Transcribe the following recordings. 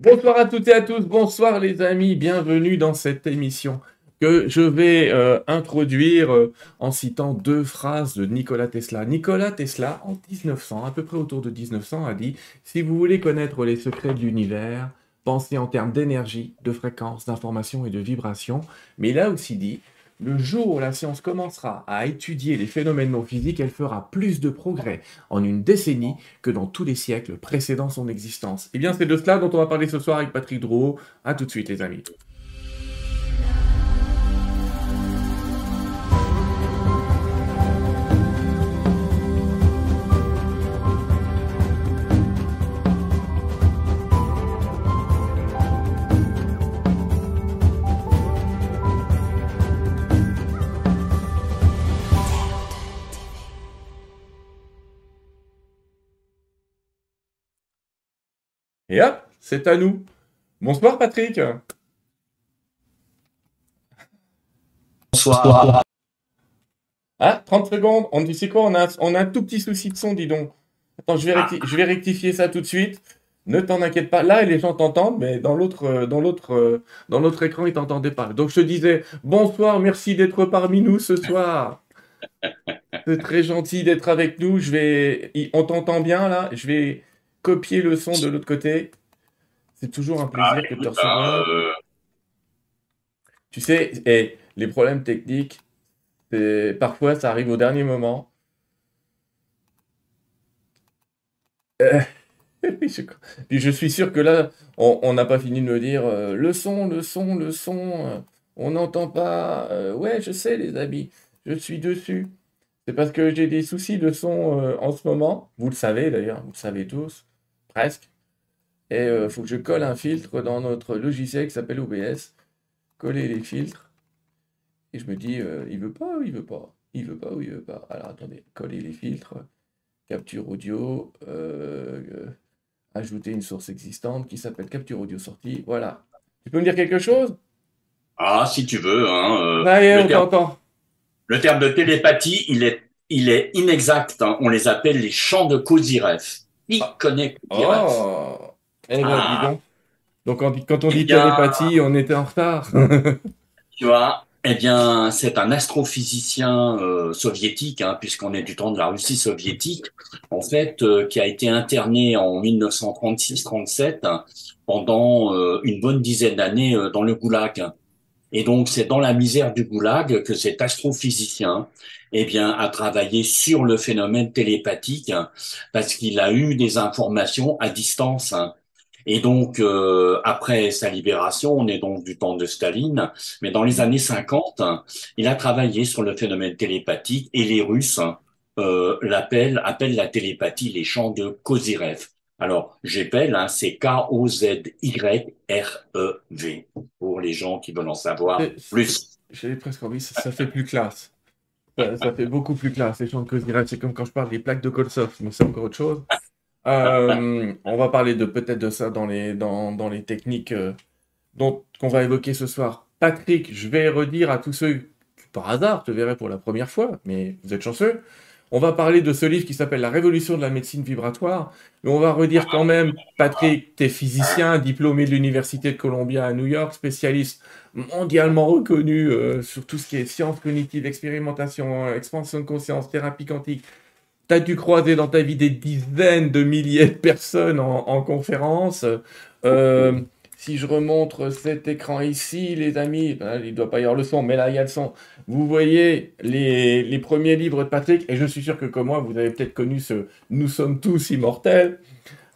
Bonsoir à toutes et à tous, bonsoir les amis, bienvenue dans cette émission que je vais euh, introduire euh, en citant deux phrases de Nikola Tesla. Nikola Tesla, en 1900, à peu près autour de 1900, a dit « Si vous voulez connaître les secrets de l'univers, pensez en termes d'énergie, de fréquence, d'information et de vibration. » Mais il a aussi dit le jour où la science commencera à étudier les phénomènes non physiques, elle fera plus de progrès en une décennie que dans tous les siècles précédant son existence. Eh bien, c'est de cela dont on va parler ce soir avec Patrick Drouot. A tout de suite, les amis. Et hop, c'est à nous. Bonsoir Patrick. Bonsoir. Ah, 30 secondes. On dit c'est quoi? On a, on a un tout petit souci de son, dis donc. Attends, je vais, je vais rectifier ça tout de suite. Ne t'en inquiète pas. Là, les gens t'entendent, mais dans l'autre, euh, dans l'autre, euh, dans l'autre écran, ils t'entendaient pas. Donc, je te disais bonsoir, merci d'être parmi nous ce soir. C'est très gentil d'être avec nous. Je vais, on t'entend bien là? Je vais copier le son de l'autre côté. C'est toujours un plaisir Ah, que de te recevoir. euh, Tu sais, et les problèmes techniques, parfois ça arrive au dernier moment. Euh, je, puis je suis sûr que là, on n'a pas fini de me dire euh, le son, le son, le son, on n'entend pas. Ouais, je sais, les amis, je suis dessus. C'est parce que j'ai des soucis de son en ce moment. Vous le savez d'ailleurs, vous le savez tous, presque. Et il faut que je colle un filtre dans notre logiciel qui s'appelle OBS. Coller les filtres. Et je me dis, euh, il veut pas ou il veut pas? Il veut pas ou il veut pas? Alors attendez, coller les filtres, capture audio, euh, euh, ajouter une source existante qui s'appelle capture audio sortie. Voilà. Tu peux me dire quelque chose? Ah, si tu veux, hein, euh, le, on terme, t'entend. le terme de télépathie, il est, il est inexact. hein. On les appelle les champs de Kozyrev. Kozyrev? Oh! Eh ben, dis Ah, donc. Donc on dit- quand on eh dit bien, télépathie, on était en retard. tu vois, eh bien, c'est un astrophysicien euh, soviétique, hein, puisqu'on est du temps de la Russie soviétique, en fait, euh, qui a été interné en 1936-37 hein, pendant euh, une bonne dizaine d'années euh, dans le goulag. Et donc, c'est dans la misère du goulag que cet astrophysicien, eh bien, a travaillé sur le phénomène télépathique parce qu'il a eu des informations à distance. Et donc, euh, après sa libération, on est donc du temps de Staline, mais dans les années 50, hein, il a travaillé sur le phénomène télépathique et les Russes euh, l'appellent, appellent la télépathie les champs de Kozyrev. Alors, j'appelle, hein, c'est K-O-Z-Y-R-E-V pour les gens qui veulent en savoir plus. J'ai presque envie, ça, ça fait plus classe. Ça, ça fait beaucoup plus classe. Les champs de Kozirel, c'est comme quand je parle des plaques de Kolsov, mais c'est encore autre chose. Euh, on va parler de peut-être de ça dans les, dans, dans les techniques euh, dont qu'on va évoquer ce soir. Patrick, je vais redire à tous ceux qui, par hasard, te verraient pour la première fois, mais vous êtes chanceux. On va parler de ce livre qui s'appelle La révolution de la médecine vibratoire. Mais on va redire quand même, Patrick, t'es physicien, diplômé de l'Université de Columbia à New York, spécialiste mondialement reconnu euh, sur tout ce qui est sciences cognitives, expérimentation, expansion de conscience, thérapie quantique. T'as dû croiser dans ta vie des dizaines de milliers de personnes en, en conférence. Euh, si je remontre cet écran ici, les amis, ben, il ne doit pas y avoir le son, mais là, il y a le son. Vous voyez les, premiers livres de Patrick, et je suis sûr que comme moi, vous avez peut-être connu ce Nous sommes tous immortels,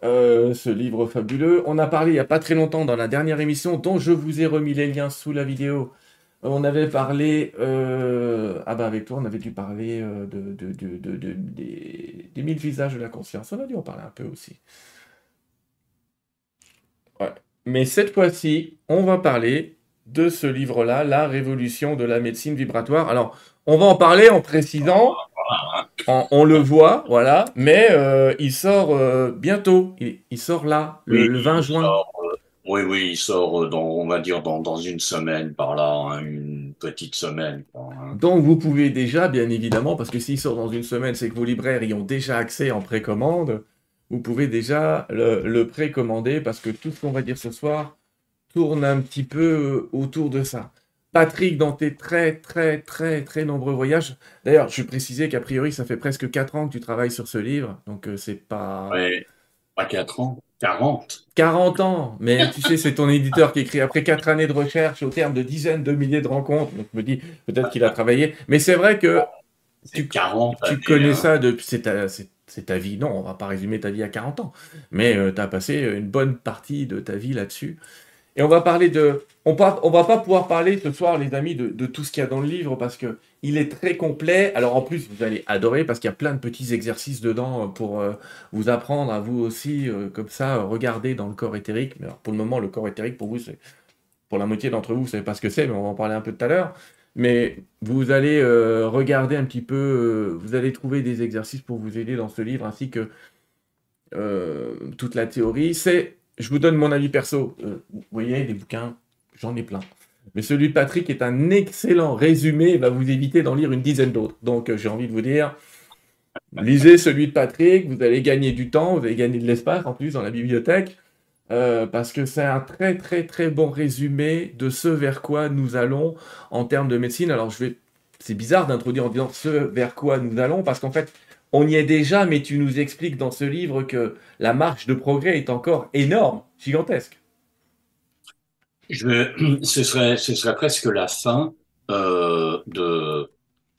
euh, ce livre fabuleux. On a parlé il n'y a pas très longtemps dans la dernière émission, dont je vous ai remis les liens sous la vidéo. On avait parlé, euh, ah bah avec toi, on avait dû parler euh, de, de, de, de- de- des, des mille visages de la conscience. On a dû en parler un peu aussi. Mais cette fois-ci, on va parler de ce livre-là, La révolution de la médecine vibratoire. Alors, on va en parler en précisant, en- on le voit, voilà, mais euh, il sort euh, bientôt. Il, il sort là, le, Oui, le 20 il juin. sort, euh, oui, oui, il sort dans, on va dire dans, dans une semaine par là, hein, une petite semaine. hein. Donc vous pouvez déjà, bien évidemment, parce que s'il sort dans une semaine, c'est que vos libraires y ont déjà accès en précommande, vous pouvez déjà le, le précommander parce que tout ce qu'on va dire ce soir tourne un petit peu autour de ça. Patrick, dans tes très, très, très, très nombreux voyages. D'ailleurs, je précisé qu'a priori, ça fait presque 4 ans que tu travailles sur ce livre. Donc, euh, c'est pas. Ouais, pas 4 ans, 40. 40 ans Mais tu sais, c'est ton éditeur qui écrit après 4 années de recherche, au terme de dizaines de milliers de rencontres. Donc, je me dis, peut-être qu'il a travaillé. Mais c'est vrai que. Tu, 40 tu connais hein. ça depuis. C'est ta, ta, vie. Non, on va pas résumer ta vie à 40 ans. Mais euh, tu as passé une bonne partie de ta vie là-dessus. Et on va parler de. On, on va pas pouvoir parler ce soir, les amis, de, tout ce qu'il y a dans le livre parce que il est très complet. Alors en plus, vous allez adorer parce qu'il y a plein de petits exercices dedans pour euh, vous apprendre à vous aussi, euh, comme ça, regarder dans le corps éthérique. Mais pour le moment, le corps éthérique, pour vous, c'est. Pour la moitié d'entre vous, vous savez pas ce que c'est, mais on va en parler un peu tout à l'heure. Mais vous allez euh, regarder un petit peu, vous allez trouver des exercices pour vous aider dans ce livre ainsi que toute la théorie. C'est je vous donne mon avis perso. Euh, vous voyez, des bouquins, j'en ai plein. Mais celui de Patrick est un excellent résumé, va vous éviter d'en lire une dizaine d'autres. Donc euh, j'ai envie de vous dire, lisez celui de Patrick, vous allez gagner du temps, vous allez gagner de l'espace en plus dans la bibliothèque, euh, parce que c'est un très très très bon résumé de ce vers quoi nous allons en termes de médecine. Alors je vais, c'est bizarre d'introduire en disant ce vers quoi nous allons, parce qu'en fait, on y est déjà, mais tu nous expliques dans ce livre que la marche de progrès est encore énorme, gigantesque. Je, ce, serait, ce serait presque la fin euh, de,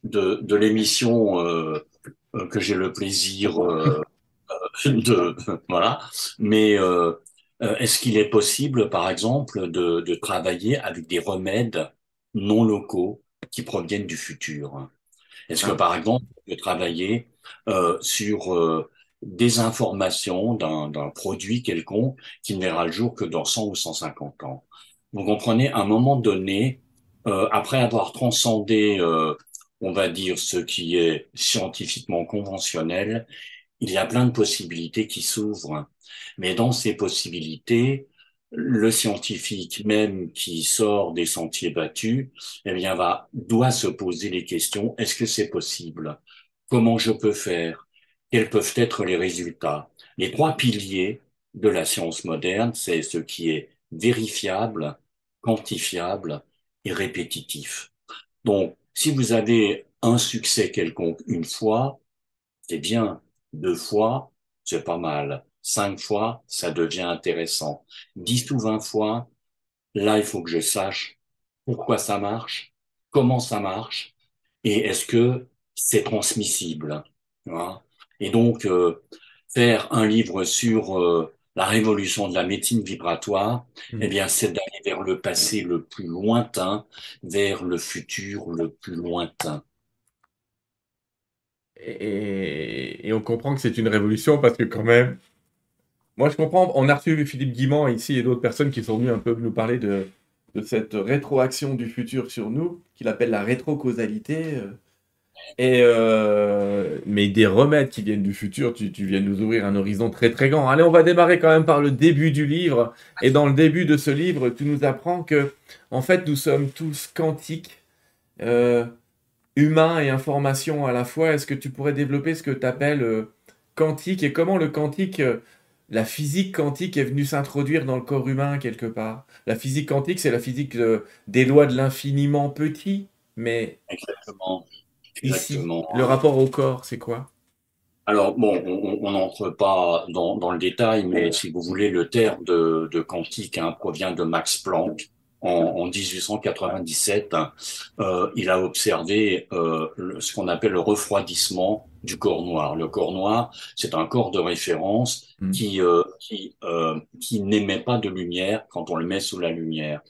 de, l'émission euh, que j'ai le plaisir de... Voilà. Mais est-ce qu'il est possible, par exemple, de, de travailler avec des remèdes non locaux qui proviennent du futur? Est-ce que, ah. par exemple, de travailler euh, sur euh, des informations d'un produit quelconque qui ne verra le jour que dans 100 ou 150 ans? Vous comprenez, à un moment donné, euh, après avoir transcendé, euh, on va dire, ce qui est scientifiquement conventionnel, il y a plein de possibilités qui s'ouvrent. Mais dans ces possibilités, le scientifique même qui sort des sentiers battus, eh bien, va, doit se poser les questions, est-ce que c'est possible? comment je peux faire, quels peuvent être les résultats? Les trois piliers de la science moderne, c'est ce qui est vérifiable, quantifiable et répétitif. Donc, si vous avez un succès quelconque une fois, c'est bien. Deux fois, c'est pas mal. Cinq fois, ça devient intéressant. Dix ou vingt fois, là, il faut que je sache pourquoi ça marche, comment ça marche, et est-ce que c'est transmissible. Et donc, euh, faire un livre sur euh, la révolution de la médecine vibratoire, mmh. eh bien, c'est d'aller vers le passé le plus lointain, vers le futur le plus lointain. Et, on comprend que c'est une révolution parce que quand même, moi je comprends, on a reçu Philippe Guimand ici et d'autres personnes qui sont venues un peu nous parler de, cette rétroaction du futur sur nous, qu'il appelle la rétrocausalité. Euh, et euh, mais des remèdes qui viennent du futur, tu, tu viens de nous ouvrir un horizon très très grand. Allez, on va démarrer quand même par le début du livre. Et dans le début de ce livre, tu nous apprends que, en fait, nous sommes tous quantiques, euh, humains et information à la fois. Est-ce que tu pourrais développer ce que tu appelles euh, quantique et comment le quantique, euh, la physique quantique est venue s'introduire dans le corps humain quelque part? La physique quantique, c'est la physique des lois de l'infiniment petit, mais. Exactement. Ici, le rapport au corps, c'est quoi? Alors bon, on n'entre pas dans, dans, le détail, mais si vous voulez, le terme de, de quantique hein, provient de Max Planck en, en 1897. Euh, il a observé euh, ce qu'on appelle le refroidissement du corps noir. Le corps noir, c'est un corps de référence hmm. qui euh, qui, euh, qui n'émet pas de lumière quand on le met sous la lumière.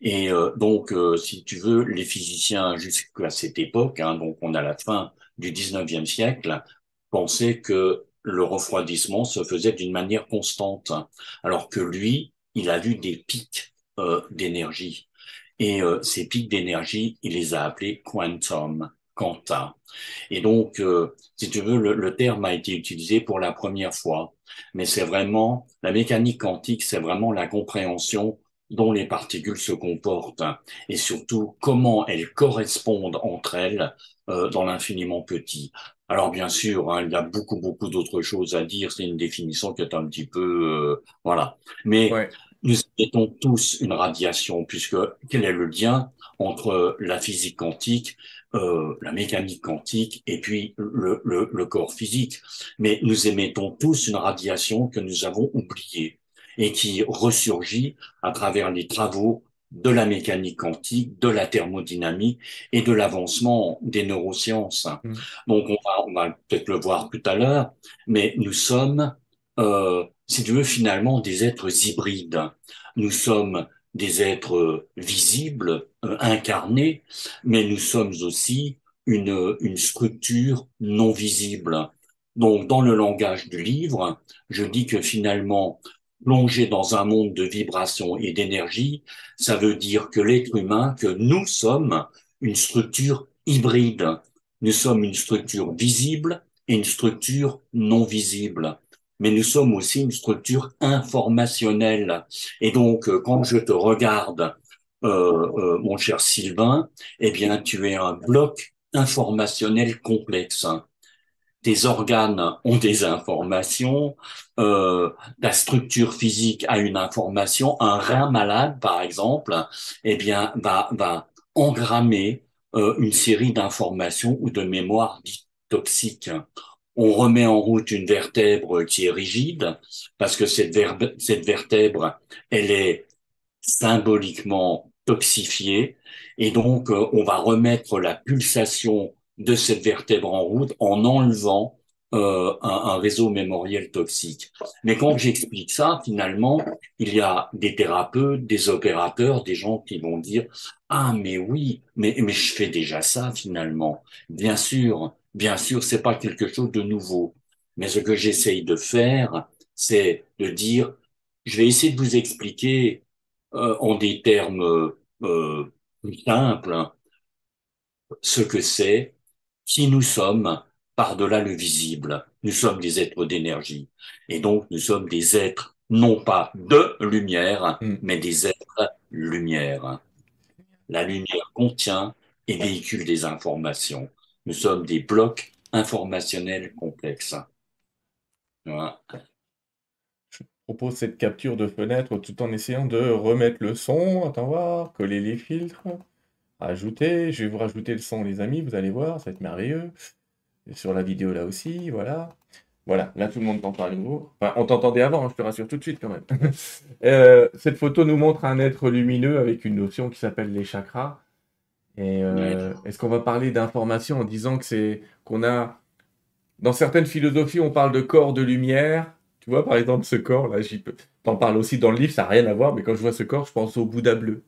Et euh, donc, euh, si tu veux, les physiciens jusqu'à cette époque, hein, donc on a la fin du 19e siècle, pensaient que le refroidissement se faisait d'une manière constante, alors que lui, il a vu des pics d'énergie. Et ces pics d'énergie, il les a appelés quantum. Quentin. Et donc, euh, si tu veux, le, terme a été utilisé pour la première fois, mais c'est vraiment la mécanique quantique, c'est vraiment la compréhension dont les particules se comportent et surtout comment elles correspondent entre elles euh, dans l'infiniment petit. Alors bien sûr, hein, il y a beaucoup beaucoup d'autres choses à dire. C'est une définition qui est un petit peu euh, voilà. Mais nous émettons tous une radiation puisque quel est le lien entre la physique quantique, euh, la mécanique quantique et puis le, le, le corps physique Mais nous émettons tous une radiation que nous avons oubliée et qui ressurgit à travers les travaux de la mécanique quantique, de la thermodynamique et de l'avancement des neurosciences. Mm. Donc on va, on va peut-être le voir tout à l'heure, mais nous sommes, euh, si tu veux, finalement des êtres hybrides. Nous sommes des êtres visibles, euh, incarnés, mais nous sommes aussi une, une structure non visible. Donc, dans le langage du livre, je dis que finalement, plonger dans un monde de vibrations et d'énergie, ça veut dire que l'être humain, que nous sommes une structure hybride. Nous sommes une structure visible et une structure non visible. Mais nous sommes aussi une structure informationnelle. Et donc, euh, quand je te regarde, euh, euh, mon cher Sylvain, eh bien, tu es un bloc informationnel complexe tes organes ont des informations, euh, ta structure physique a une information, un rein malade, par exemple, eh bien, va, va engrammer euh, une série d'informations ou de mémoires dites toxiques. On remet en route une vertèbre qui est rigide, parce que cette, vertèbre, elle est symboliquement toxifiée, et donc euh, on va remettre la pulsation de cette vertèbre en route en enlevant euh, un, réseau mémoriel toxique. Mais quand j'explique ça, finalement, il y a des thérapeutes, des opérateurs, des gens qui vont dire ah mais oui, mais je fais déjà ça finalement. Bien sûr, bien sûr, c'est pas quelque chose de nouveau. Mais ce que j'essaye de faire, c'est de dire je vais essayer de vous expliquer euh, en des termes euh, plus simples ce que c'est qui nous sommes par-delà le visible. Nous sommes des êtres d'énergie. Et donc, nous sommes des êtres, non pas de lumière, mm. mais des êtres lumière. La lumière contient et véhicule des informations. Nous sommes des blocs informationnels complexes. Je propose cette capture de fenêtre tout en essayant de remettre le son. Attends voir, coller les filtres. Ajouter, je vais vous rajouter le son les amis, vous allez voir, ça va être merveilleux. sur la vidéo là aussi, voilà. Voilà, là tout le monde t'entend à nouveau. Enfin, on t'entendait avant, hein, je te rassure tout de suite quand même. Euh, cette photo nous montre un être lumineux avec une notion qui s'appelle les chakras. Et euh, est-ce qu'on va parler d'information en disant que c'est qu'on a dans certaines philosophies on parle de corps de lumière. Tu vois par exemple ce corps là, j'y peux. T'en parles aussi dans le livre, ça n'a rien à voir, mais quand je vois ce corps, je pense au Bouddha bleu.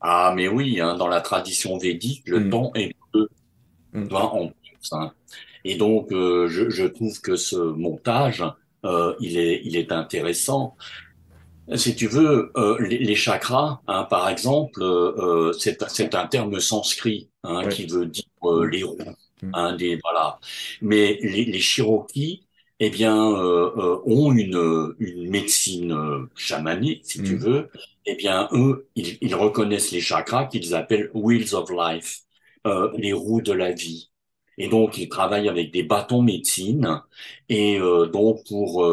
Ah, mais oui, hein, dans la tradition védique, le mm. temps est bleu. Mm. Hein. Et donc, euh, je, je, trouve que ce montage, euh, il, est, il est intéressant. Si tu veux, euh, les, les, chakras, hein, par exemple, euh, c'est un terme sanskrit hein, qui veut dire euh, les roues. Mm. Hein, des, voilà. Mais les, les Cherokees, eh bien, euh, euh, ont une, une médecine euh, chamanique, si tu mm. veux, eh bien, eux, ils, ils reconnaissent les chakras qu'ils appellent wheels of life, euh, les roues de la vie. Et donc, ils travaillent avec des bâtons médecine et euh, donc pour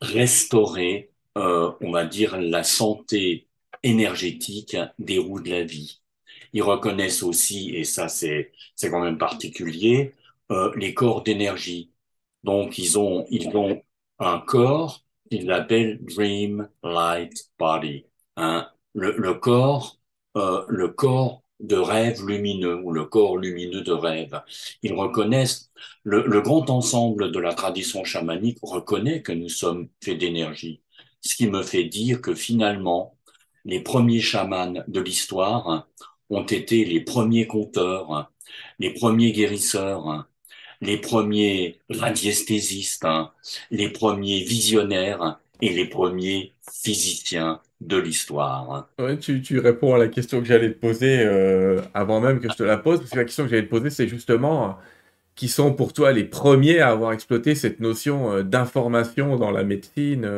restaurer, on va dire, la santé énergétique des roues de la vie. Ils reconnaissent aussi, et ça c'est c'est quand même particulier, les corps d'énergie donc, ils ont, ils ont un corps qu'ils appellent Dream Light Body. Hein. Le, corps, euh, le corps de rêve lumineux ou le corps lumineux de rêve. Ils reconnaissent, le grand ensemble de la tradition chamanique reconnaît que nous sommes faits d'énergie. Ce qui me fait dire que finalement, les premiers chamans de l'histoire ont été les premiers conteurs, les premiers guérisseurs, les premiers radiesthésistes, les premiers visionnaires et les premiers physiciens de l'histoire. Tu, réponds à la question que j'allais te poser euh, avant même que je te la pose, parce que la question que j'allais te poser, c'est justement euh, qui sont pour toi les premiers à avoir exploité cette notion euh, d'information dans la médecine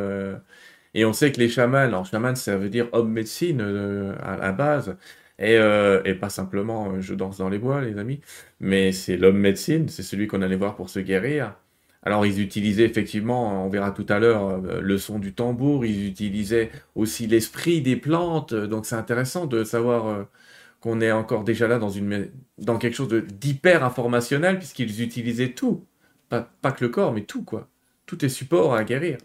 Et on sait que les chamans, alors chaman, ça veut dire homme médecine euh, à la base, et, euh, et pas simplement euh, je danse dans les bois, les amis, mais c'est l'homme médecine, c'est celui qu'on allait voir pour se guérir. Alors ils utilisaient effectivement, on verra tout à l'heure, le son du tambour, ils utilisaient aussi l'esprit des plantes, donc c'est intéressant de savoir qu'on est encore déjà là dans quelque chose d'hyper informationnel, puisqu'ils utilisaient tout. Pas, pas que le corps, mais tout, quoi. Tout est support à guérir.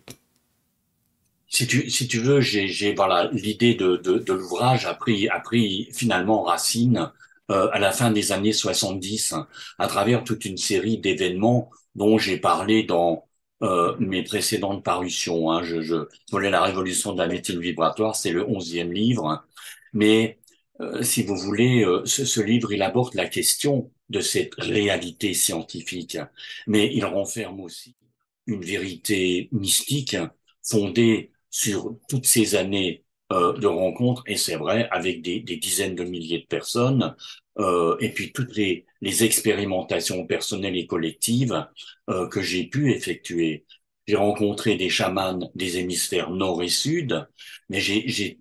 Si tu, si tu veux, j'ai voilà l'idée de, de, de l'ouvrage a pris, a pris finalement racine euh, à la fin des années 70 à travers toute une série d'événements dont j'ai parlé dans euh, mes précédentes parutions. Hein. Je, je voulais la révolution de la médecine vibratoire, c'est le onzième livre, mais euh, si vous voulez, euh, ce, ce, livre, il aborde la question de cette réalité scientifique, mais il renferme aussi une vérité mystique fondée sur toutes ces années euh, de rencontres, et c'est vrai, avec des, des, dizaines de milliers de personnes, euh, et puis toutes les, les, expérimentations personnelles et collectives euh, que j'ai pu effectuer. J'ai rencontré des chamans des hémisphères nord et sud, mais j'ai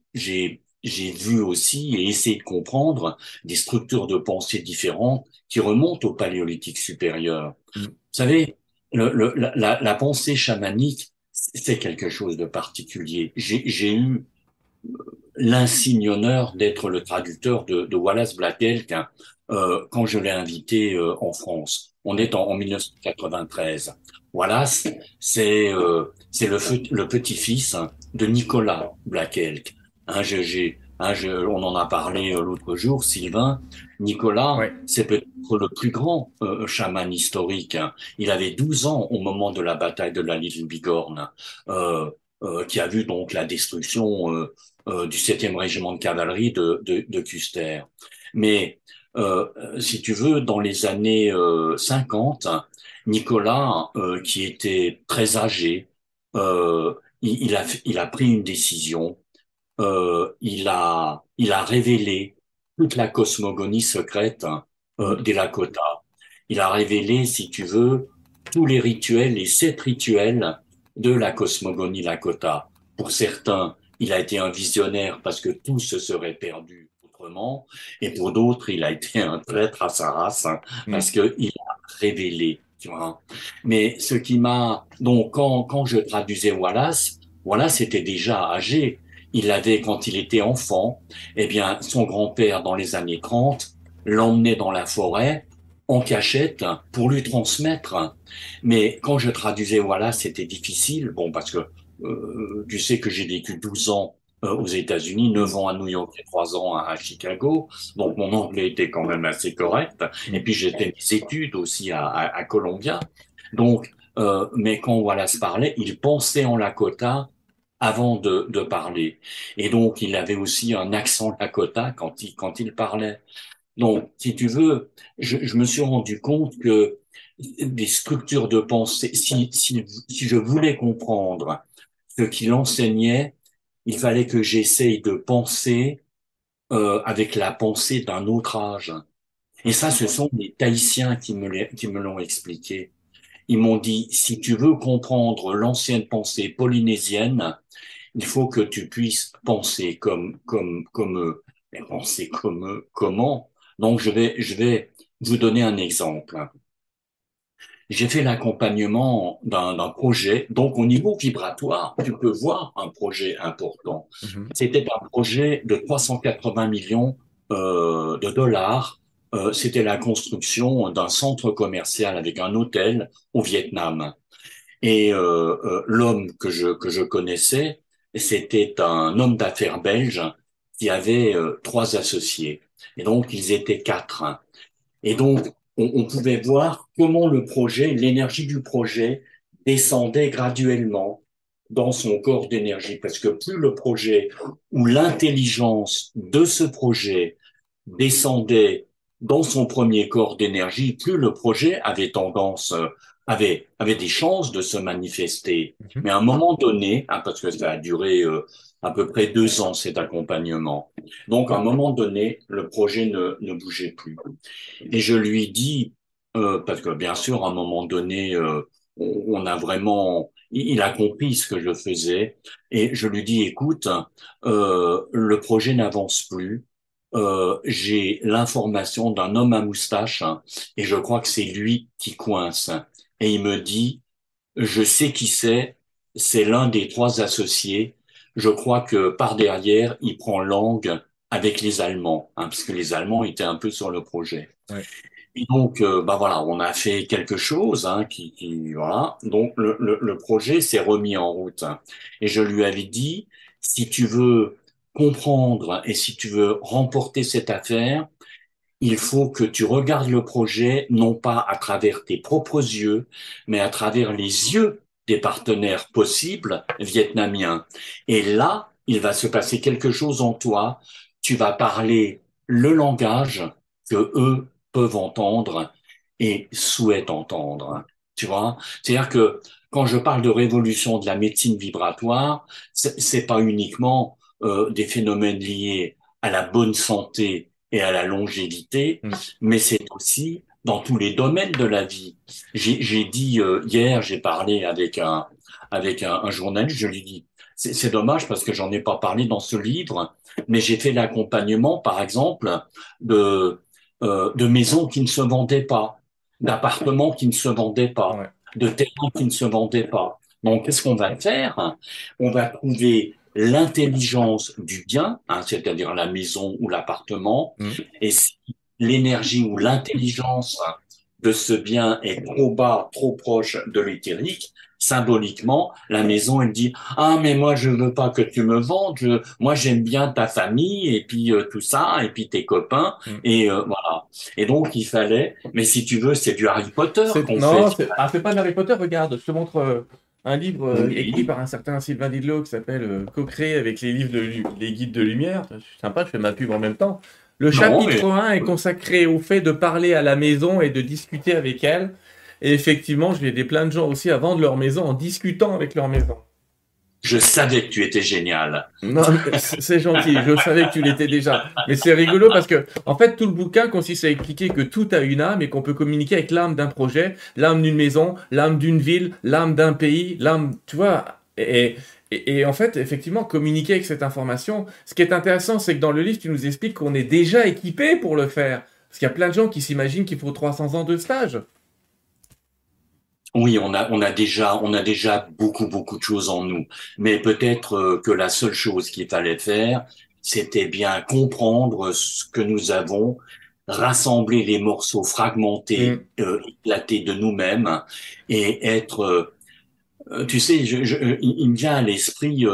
j'ai vu aussi et essayé de comprendre des structures de pensée différentes qui remontent au paléolithique supérieur. Mm. Vous savez, le, le, la, la, pensée chamanique, c'est quelque chose de particulier. J'ai eu euh, l'insigne honneur d'être le traducteur de, de Wallace Black Elk hein, euh, quand je l'ai invité euh, en France. On est en, en 1993. Wallace, c'est euh, le, le petit-fils de Nicolas Black Elk. Hein, j'ai, hein, on en a parlé euh, l'autre jour, Sylvain. Nicolas, c'est peut-être le plus grand euh, chaman historique. Hein. Il avait 12 ans au moment de la bataille de la Little Bigorne, euh, euh, qui a vu donc la destruction euh, euh du 7e régiment de cavalerie de, de, de Custer. Mais si tu veux, dans les années 50, Nicolas, qui était très âgé, il, il, a, il a pris une décision euh, il a il a révélé toute la cosmogonie secrète hein, euh, des Lakota. Il a révélé, si tu veux, tous les rituels, les sept rituels de la cosmogonie Lakota. Pour certains, il a été un visionnaire parce que tout se serait perdu autrement, et pour d'autres, il a été un traître à sa race hein, mm. parce que il a révélé. Tu vois. Mais ce qui m'a donc quand quand je traduisais Wallace, Wallace était déjà âgé il avait, quand il était enfant, eh bien, son grand-père, dans les années 30, l'emmenait dans la forêt en cachette pour lui transmettre. Mais quand je traduisais, voilà, c'était difficile. Bon, parce que euh, tu sais que j'ai vécu 12 ans euh, aux États-Unis, 9 ans à New York et 3 ans à, Chicago. Donc mon anglais était quand même assez correct. Et puis j'ai fait mes études aussi à, à, Columbia. Donc, euh, mais quand Wallace parlait, il pensait en Lakota avant de, de, parler. Et donc, il avait aussi un accent Lakota quand il, quand il parlait. Donc, si tu veux, je, je me suis rendu compte que des structures de pensée, si, si, si je voulais comprendre ce qu'il enseignait, il fallait que j'essaye de penser euh, avec la pensée d'un autre âge. Et ça, ce sont les Tahitiens qui me, qui me l'ont expliqué. Ils m'ont dit, si tu veux comprendre l'ancienne pensée polynésienne, il faut que tu puisses penser comme comme comme eux. Mais penser comme eux, comment? Donc je vais je vais vous donner un exemple. J'ai fait l'accompagnement d'un projet, donc au niveau vibratoire, tu peux voir un projet important. Mm-hmm. C'était un projet de 380 millions euh, de dollars. Euh, C'était la construction d'un centre commercial avec un hôtel au Vietnam. Et euh, euh l'homme que je que je connaissais c'était un homme d'affaires belge qui avait euh, trois associés. Et donc, ils étaient quatre. Et donc, on, on pouvait voir comment le projet, l'énergie du projet descendait graduellement dans son corps d'énergie. Parce que plus le projet ou l'intelligence de ce projet descendait dans son premier corps d'énergie, plus le projet avait tendance euh, avait, avait des chances de se manifester. Mhm. Mais à un moment donné, hein, parce que ça a duré euh, à peu près deux ans cet accompagnement, donc à un moment donné, le projet ne, ne bougeait plus. Et je lui dis, euh, parce que bien sûr, à un moment donné, euh, on, a vraiment il a compris ce que je faisais et je lui dis écoute, euh, le projet n'avance plus. Euh, j'ai l'information d'un homme à moustache hein, et je crois que c'est lui qui coince. Et il me dit je sais qui c'est, c'est l'un des trois associés. Je crois que par derrière, il prend langue avec les Allemands, hein, parce que les Allemands étaient un peu sur le projet. Ouais. Et donc, euh, bah voilà, on a fait quelque chose, hein, qui, qui voilà. Donc le, le, le projet s'est remis en route. Et je lui avais dit, si tu veux comprendre et si tu veux remporter cette affaire, il faut que tu regardes le projet non pas à travers tes propres yeux, mais à travers les yeux des partenaires possibles vietnamiens. Et là, il va se passer quelque chose en toi. Tu vas parler le langage que eux peuvent entendre et souhaitent entendre. Tu vois? C'est-à-dire que quand je parle de révolution de la médecine vibratoire, c'est pas uniquement euh, des phénomènes liés à la bonne santé et à la longévité, mmh. mais c'est aussi dans tous les domaines de la vie. J'ai dit euh, hier, j'ai parlé avec un avec un, un journaliste, je lui dis c'est dommage parce que j'en ai pas parlé dans ce livre, mais j'ai fait l'accompagnement, par exemple, de euh, de maisons qui ne se vendaient pas, d'appartements qui ne se vendaient pas, de terrains qui ne se vendaient pas. Donc, qu'est-ce qu'on va faire? On va trouver l'intelligence du bien, hein, c'est-à-dire la maison ou l'appartement, mmh. et si l'énergie ou l'intelligence de ce bien est trop bas, trop proche de l'éthérique, symboliquement, la maison, elle dit ah mais moi je veux pas que tu me vendes, je, moi j'aime bien ta famille et puis euh, tout ça et puis tes copains mm. et euh, voilà. Et donc il fallait, mais si tu veux, c'est du Harry Potter qu'on Non, c'est ah, pas de Harry Potter. Regarde, je te montre euh, un livre écrit par un certain Sylvain Didlot qui s'appelle Co-créé avec les livres de les guides de lumière. Je suis sympa, je fais ma pub en même temps. Le chapitre 1 est consacré au fait de parler à la maison et de discuter avec elle et effectivement, je vais aider plein de gens aussi à vendre leur maison en discutant avec leur maison. Je savais que tu étais génial. Non, c'est gentil. Je savais que tu l'étais déjà. Mais c'est rigolo parce que, en fait, tout le bouquin consiste à expliquer que tout a une âme et qu'on peut communiquer avec l'âme d'un projet, l'âme d'une maison, l'âme d'une ville, l'âme d'un pays, l'âme, tu vois. Et, et, en fait, effectivement, communiquer avec cette information. Ce qui est intéressant, c'est que dans le livre, tu nous expliques qu'on est déjà équipé pour le faire. Parce qu'il y a plein de gens qui s'imaginent qu'il faut 300 ans de stage. Oui, on a, on a déjà, on a déjà beaucoup, beaucoup de choses en nous. Mais peut-être euh, que la seule chose qu'il fallait faire, c'était bien comprendre ce que nous avons, rassembler les morceaux fragmentés, mm. euh, éclatés de nous-mêmes et être, euh, tu sais, je, je, il me vient à l'esprit,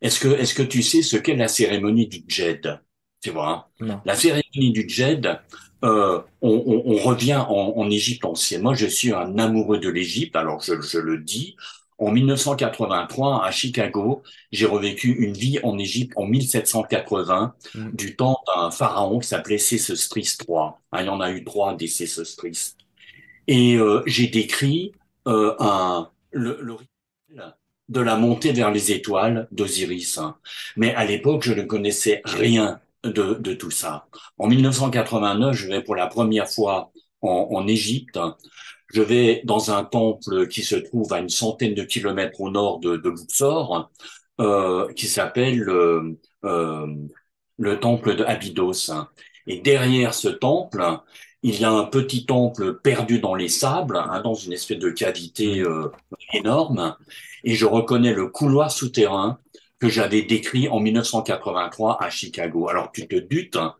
est-ce que, est-ce que tu sais ce qu'est la cérémonie du Djed? Tu vois? Hein? La cérémonie du Djed, euh, on, on, on, revient en, en, Égypte ancienne. Moi, je suis un amoureux de l'Égypte, alors je, je, le dis. En 1983, à Chicago, j'ai revécu une vie en Égypte en 1780, mm. du temps d'un pharaon qui s'appelait Sésostris III. Ah, il y en a eu trois des Sésostris. Et euh, j'ai décrit euh, un, le, le de la montée vers les étoiles d'Osiris. Mais à l'époque, je ne connaissais rien de, de, tout ça. En 1989, je vais pour la première fois en, en Égypte. Je vais dans un temple qui se trouve à une centaine de kilomètres au nord de, de Luxor, euh, qui s'appelle euh, euh, le temple de Abydos. Et derrière ce temple, il y a un petit temple perdu dans les sables, hein, dans une espèce de cavité euh, énorme. Et je reconnais le couloir souterrain que j'avais décrit en 1983 à Chicago. Alors tu te doutes hein,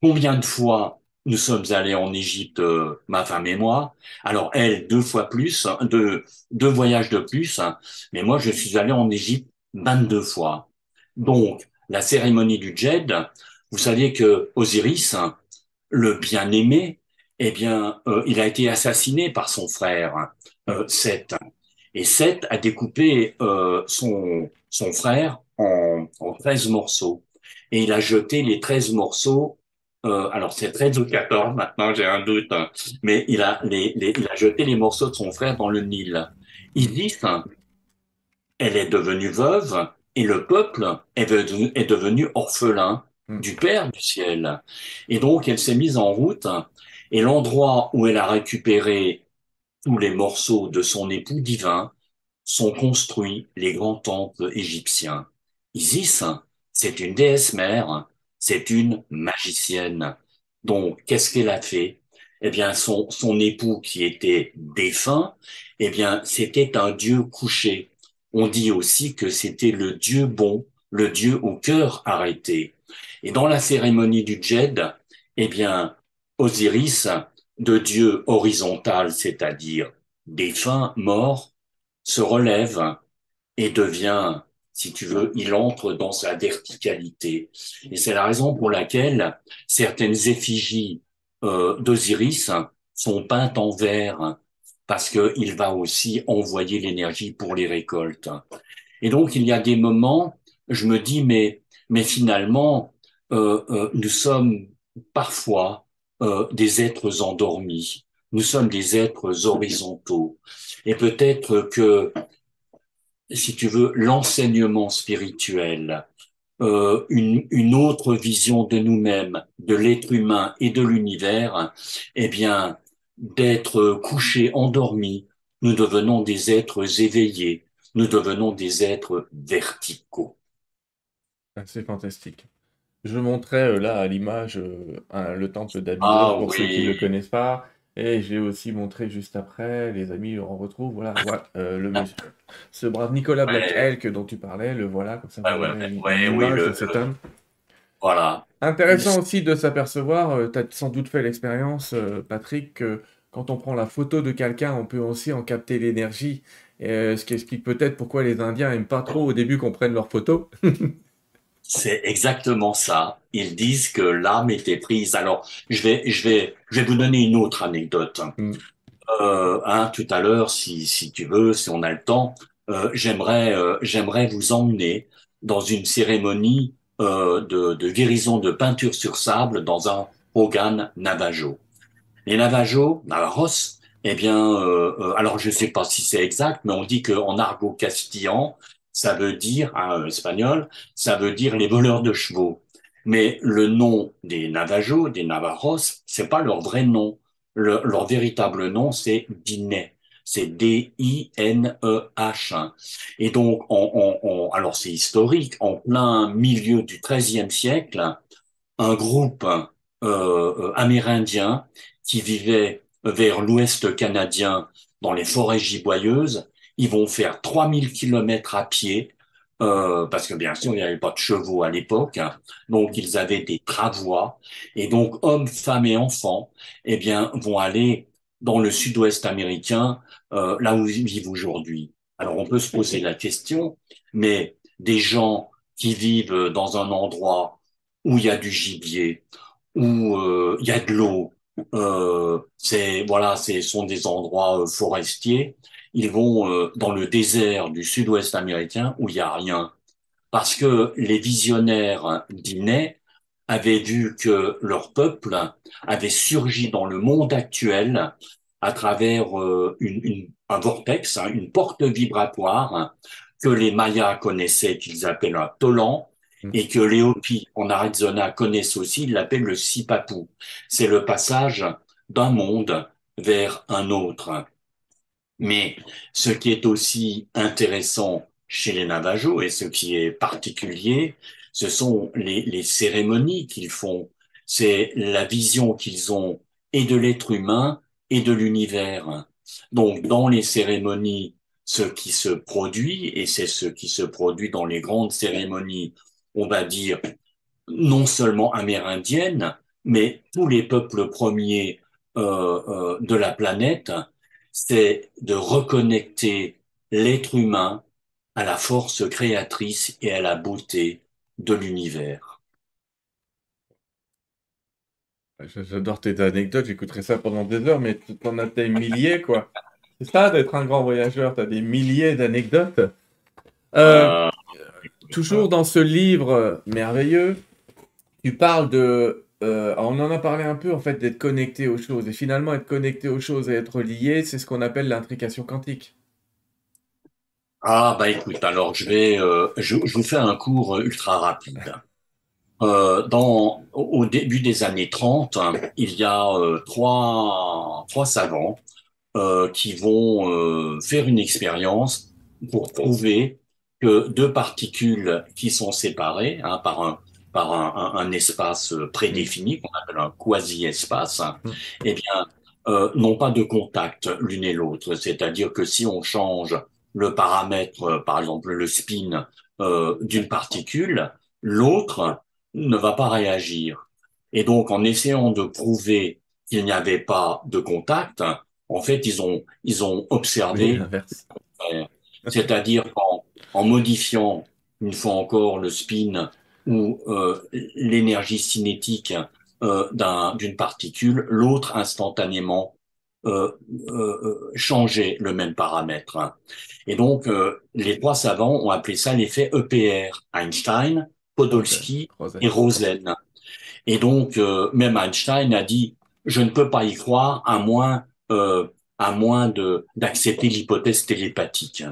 combien de fois nous sommes allés en Égypte, euh, ma femme et moi. Alors elle, deux fois plus, hein, deux, voyages de plus, hein. mais moi je suis allé en Égypte 22 fois. Donc la cérémonie du Djed, vous savez que Osiris, le bien-aimé, eh bien, euh, il a été assassiné par son frère euh, Seth. Et Seth a découpé son son frère en, en 13 morceaux. Et il a jeté les 13 morceaux euh, alors c'est 13 ou 14 maintenant, j'ai un doute, hein. mais il a, les, les, il a jeté les morceaux de son frère dans le Nil. Isis, elle est devenue veuve et le peuple est devenu, est devenu orphelin hmm. du Père du ciel. Et donc elle s'est mise en route et l'endroit où elle a récupéré tous les morceaux de son époux divin, sont construits les grands temples égyptiens. Isis, c'est une déesse mère, c'est une magicienne. Donc, qu'est-ce qu'elle a fait? Eh bien, son, son époux qui était défunt, eh bien, c'était un dieu couché. On dit aussi que c'était le dieu bon, le dieu au cœur arrêté. Et dans la cérémonie du Djed, eh bien, Osiris, de dieu horizontal, c'est-à-dire défunt, mort, se relève et devient, si tu veux, il entre dans sa verticalité. Et c'est la raison pour laquelle certaines effigies euh, d'Osiris sont peintes en vert, parce qu'il va aussi envoyer l'énergie pour les récoltes. Et donc, il y a des moments, je me dis, mais, mais finalement, euh, euh, nous sommes parfois euh, des êtres endormis. Nous sommes des êtres horizontaux. Et peut-être que, si tu veux, l'enseignement spirituel, euh, une, une, autre vision de nous-mêmes, de l'être humain et de l'univers, eh bien, d'être couchés, endormis, nous devenons des êtres éveillés, nous devenons des êtres verticaux. C'est fantastique. Je montrais euh, là à l'image euh, le temple d'Abydos ah pour ceux qui ne le connaissent pas. Et j'ai aussi montré juste après, les amis, on retrouve, voilà, voilà euh, le monsieur, ce brave Nicolas Black Elk dont tu parlais, le voilà, comme ça, ouais, oui, le, cet homme. Voilà. Intéressant aussi de s'apercevoir, tu as sans doute fait l'expérience, Patrick, que quand on prend la photo de quelqu'un, on peut aussi en capter l'énergie, ce qui explique peut-être pourquoi les Indiens aiment pas trop au début qu'on prenne leurs photos. C'est exactement ça. Ils disent que l'âme était prise. Alors, je vais, je vais, je vais vous donner une autre anecdote. Mm. Euh, hein, tout à l'heure, si, si tu veux, si on a le temps, euh, j'aimerais, euh, j'aimerais vous emmener dans une cérémonie euh, de, de, guérison de peinture sur sable dans un Hogan Navajo. Les Navajo, Navajos, eh bien, euh, euh, alors je sais pas si c'est exact, mais on dit qu'en argot castillan, ça veut dire, en hein, espagnol, ça veut dire les voleurs de chevaux. Mais le nom des Navajos, des Navarros, c'est pas leur vrai nom. leur véritable nom, c'est Diné. C'est D-I-N-E-H. Et donc, on, on, alors c'est historique, en plein milieu du XIIIe siècle, un groupe euh, euh, amérindien qui vivait vers l'ouest canadien dans les forêts giboyeuses ils vont faire 3000 kilomètres à pied, euh, parce que bien sûr, il n'y avait pas de chevaux à l'époque, hein. donc ils avaient des travois, et donc hommes, femmes et enfants, eh bien, vont aller dans le sud-ouest américain, euh, là où ils vivent aujourd'hui. Alors on peut se poser la question, mais des gens qui vivent dans un endroit où il y a du gibier, où euh, il y a de l'eau, euh, c'est voilà, ce sont des endroits euh, forestiers ils vont euh, dans le désert du sud-ouest américain où il n'y a rien. Parce que les visionnaires d'Iné avaient vu que leur peuple avait surgi dans le monde actuel à travers euh, une, un vortex, hein, une porte vibratoire que les Mayas connaissaient, qu'ils appellent un tolan, mm. et que les Hopis en Arizona connaissent aussi, ils l'appellent le Sipapu. C'est le passage d'un monde vers un autre. Mais ce qui est aussi intéressant chez les Navajos et ce qui est particulier, ce sont les, les cérémonies qu'ils font. C'est la vision qu'ils ont et de l'être humain et de l'univers. Donc, dans les cérémonies, ce qui se produit, et c'est ce qui se produit dans les grandes cérémonies, on va dire, non seulement amérindiennes, mais tous les peuples premiers euh, euh, de la planète, c'est de reconnecter l'être humain à la force créatrice et à la beauté de l'univers. J'adore tes anecdotes, j'écouterai ça pendant des heures, mais tu en as des milliers, quoi. C'est ça d'être un grand voyageur, tu as des milliers d'anecdotes. Euh, euh, toujours dans ce livre merveilleux, tu parles de euh, on en a parlé un peu en fait d'être connecté aux choses. Et finalement, être connecté aux choses et être lié, c'est ce qu'on appelle l'intrication quantique. Ah bah écoute, alors je vais, euh, je, vous fais un cours ultra rapide. Euh, dans, au début des années 30, il y a trois, trois savants qui vont faire une expérience pour prouver que deux particules qui sont séparées hein, par un par un, un, espace prédéfini qu'on appelle un quasi-espace, mm. eh bien, euh, n'ont pas de contact l'une et l'autre. C'est-à-dire que si on change le paramètre, par exemple le spin euh, d'une particule, l'autre ne va pas réagir. Et donc, en essayant de prouver qu'il n'y avait pas de contact, en fait, ils ont ils ont observé, c'est-à-dire qu'en en modifiant une fois encore le spin ou euh, l'énergie cinétique euh, d'une particule, l'autre instantanément euh, euh, changeait le même paramètre. Et donc, euh, les trois savants ont appelé ça l'effet EPR, Einstein, Podolsky et Rosen. Et donc, euh, même Einstein a dit, je ne peux pas y croire à moins, à moins de d'accepter l'hypothèse télépathique.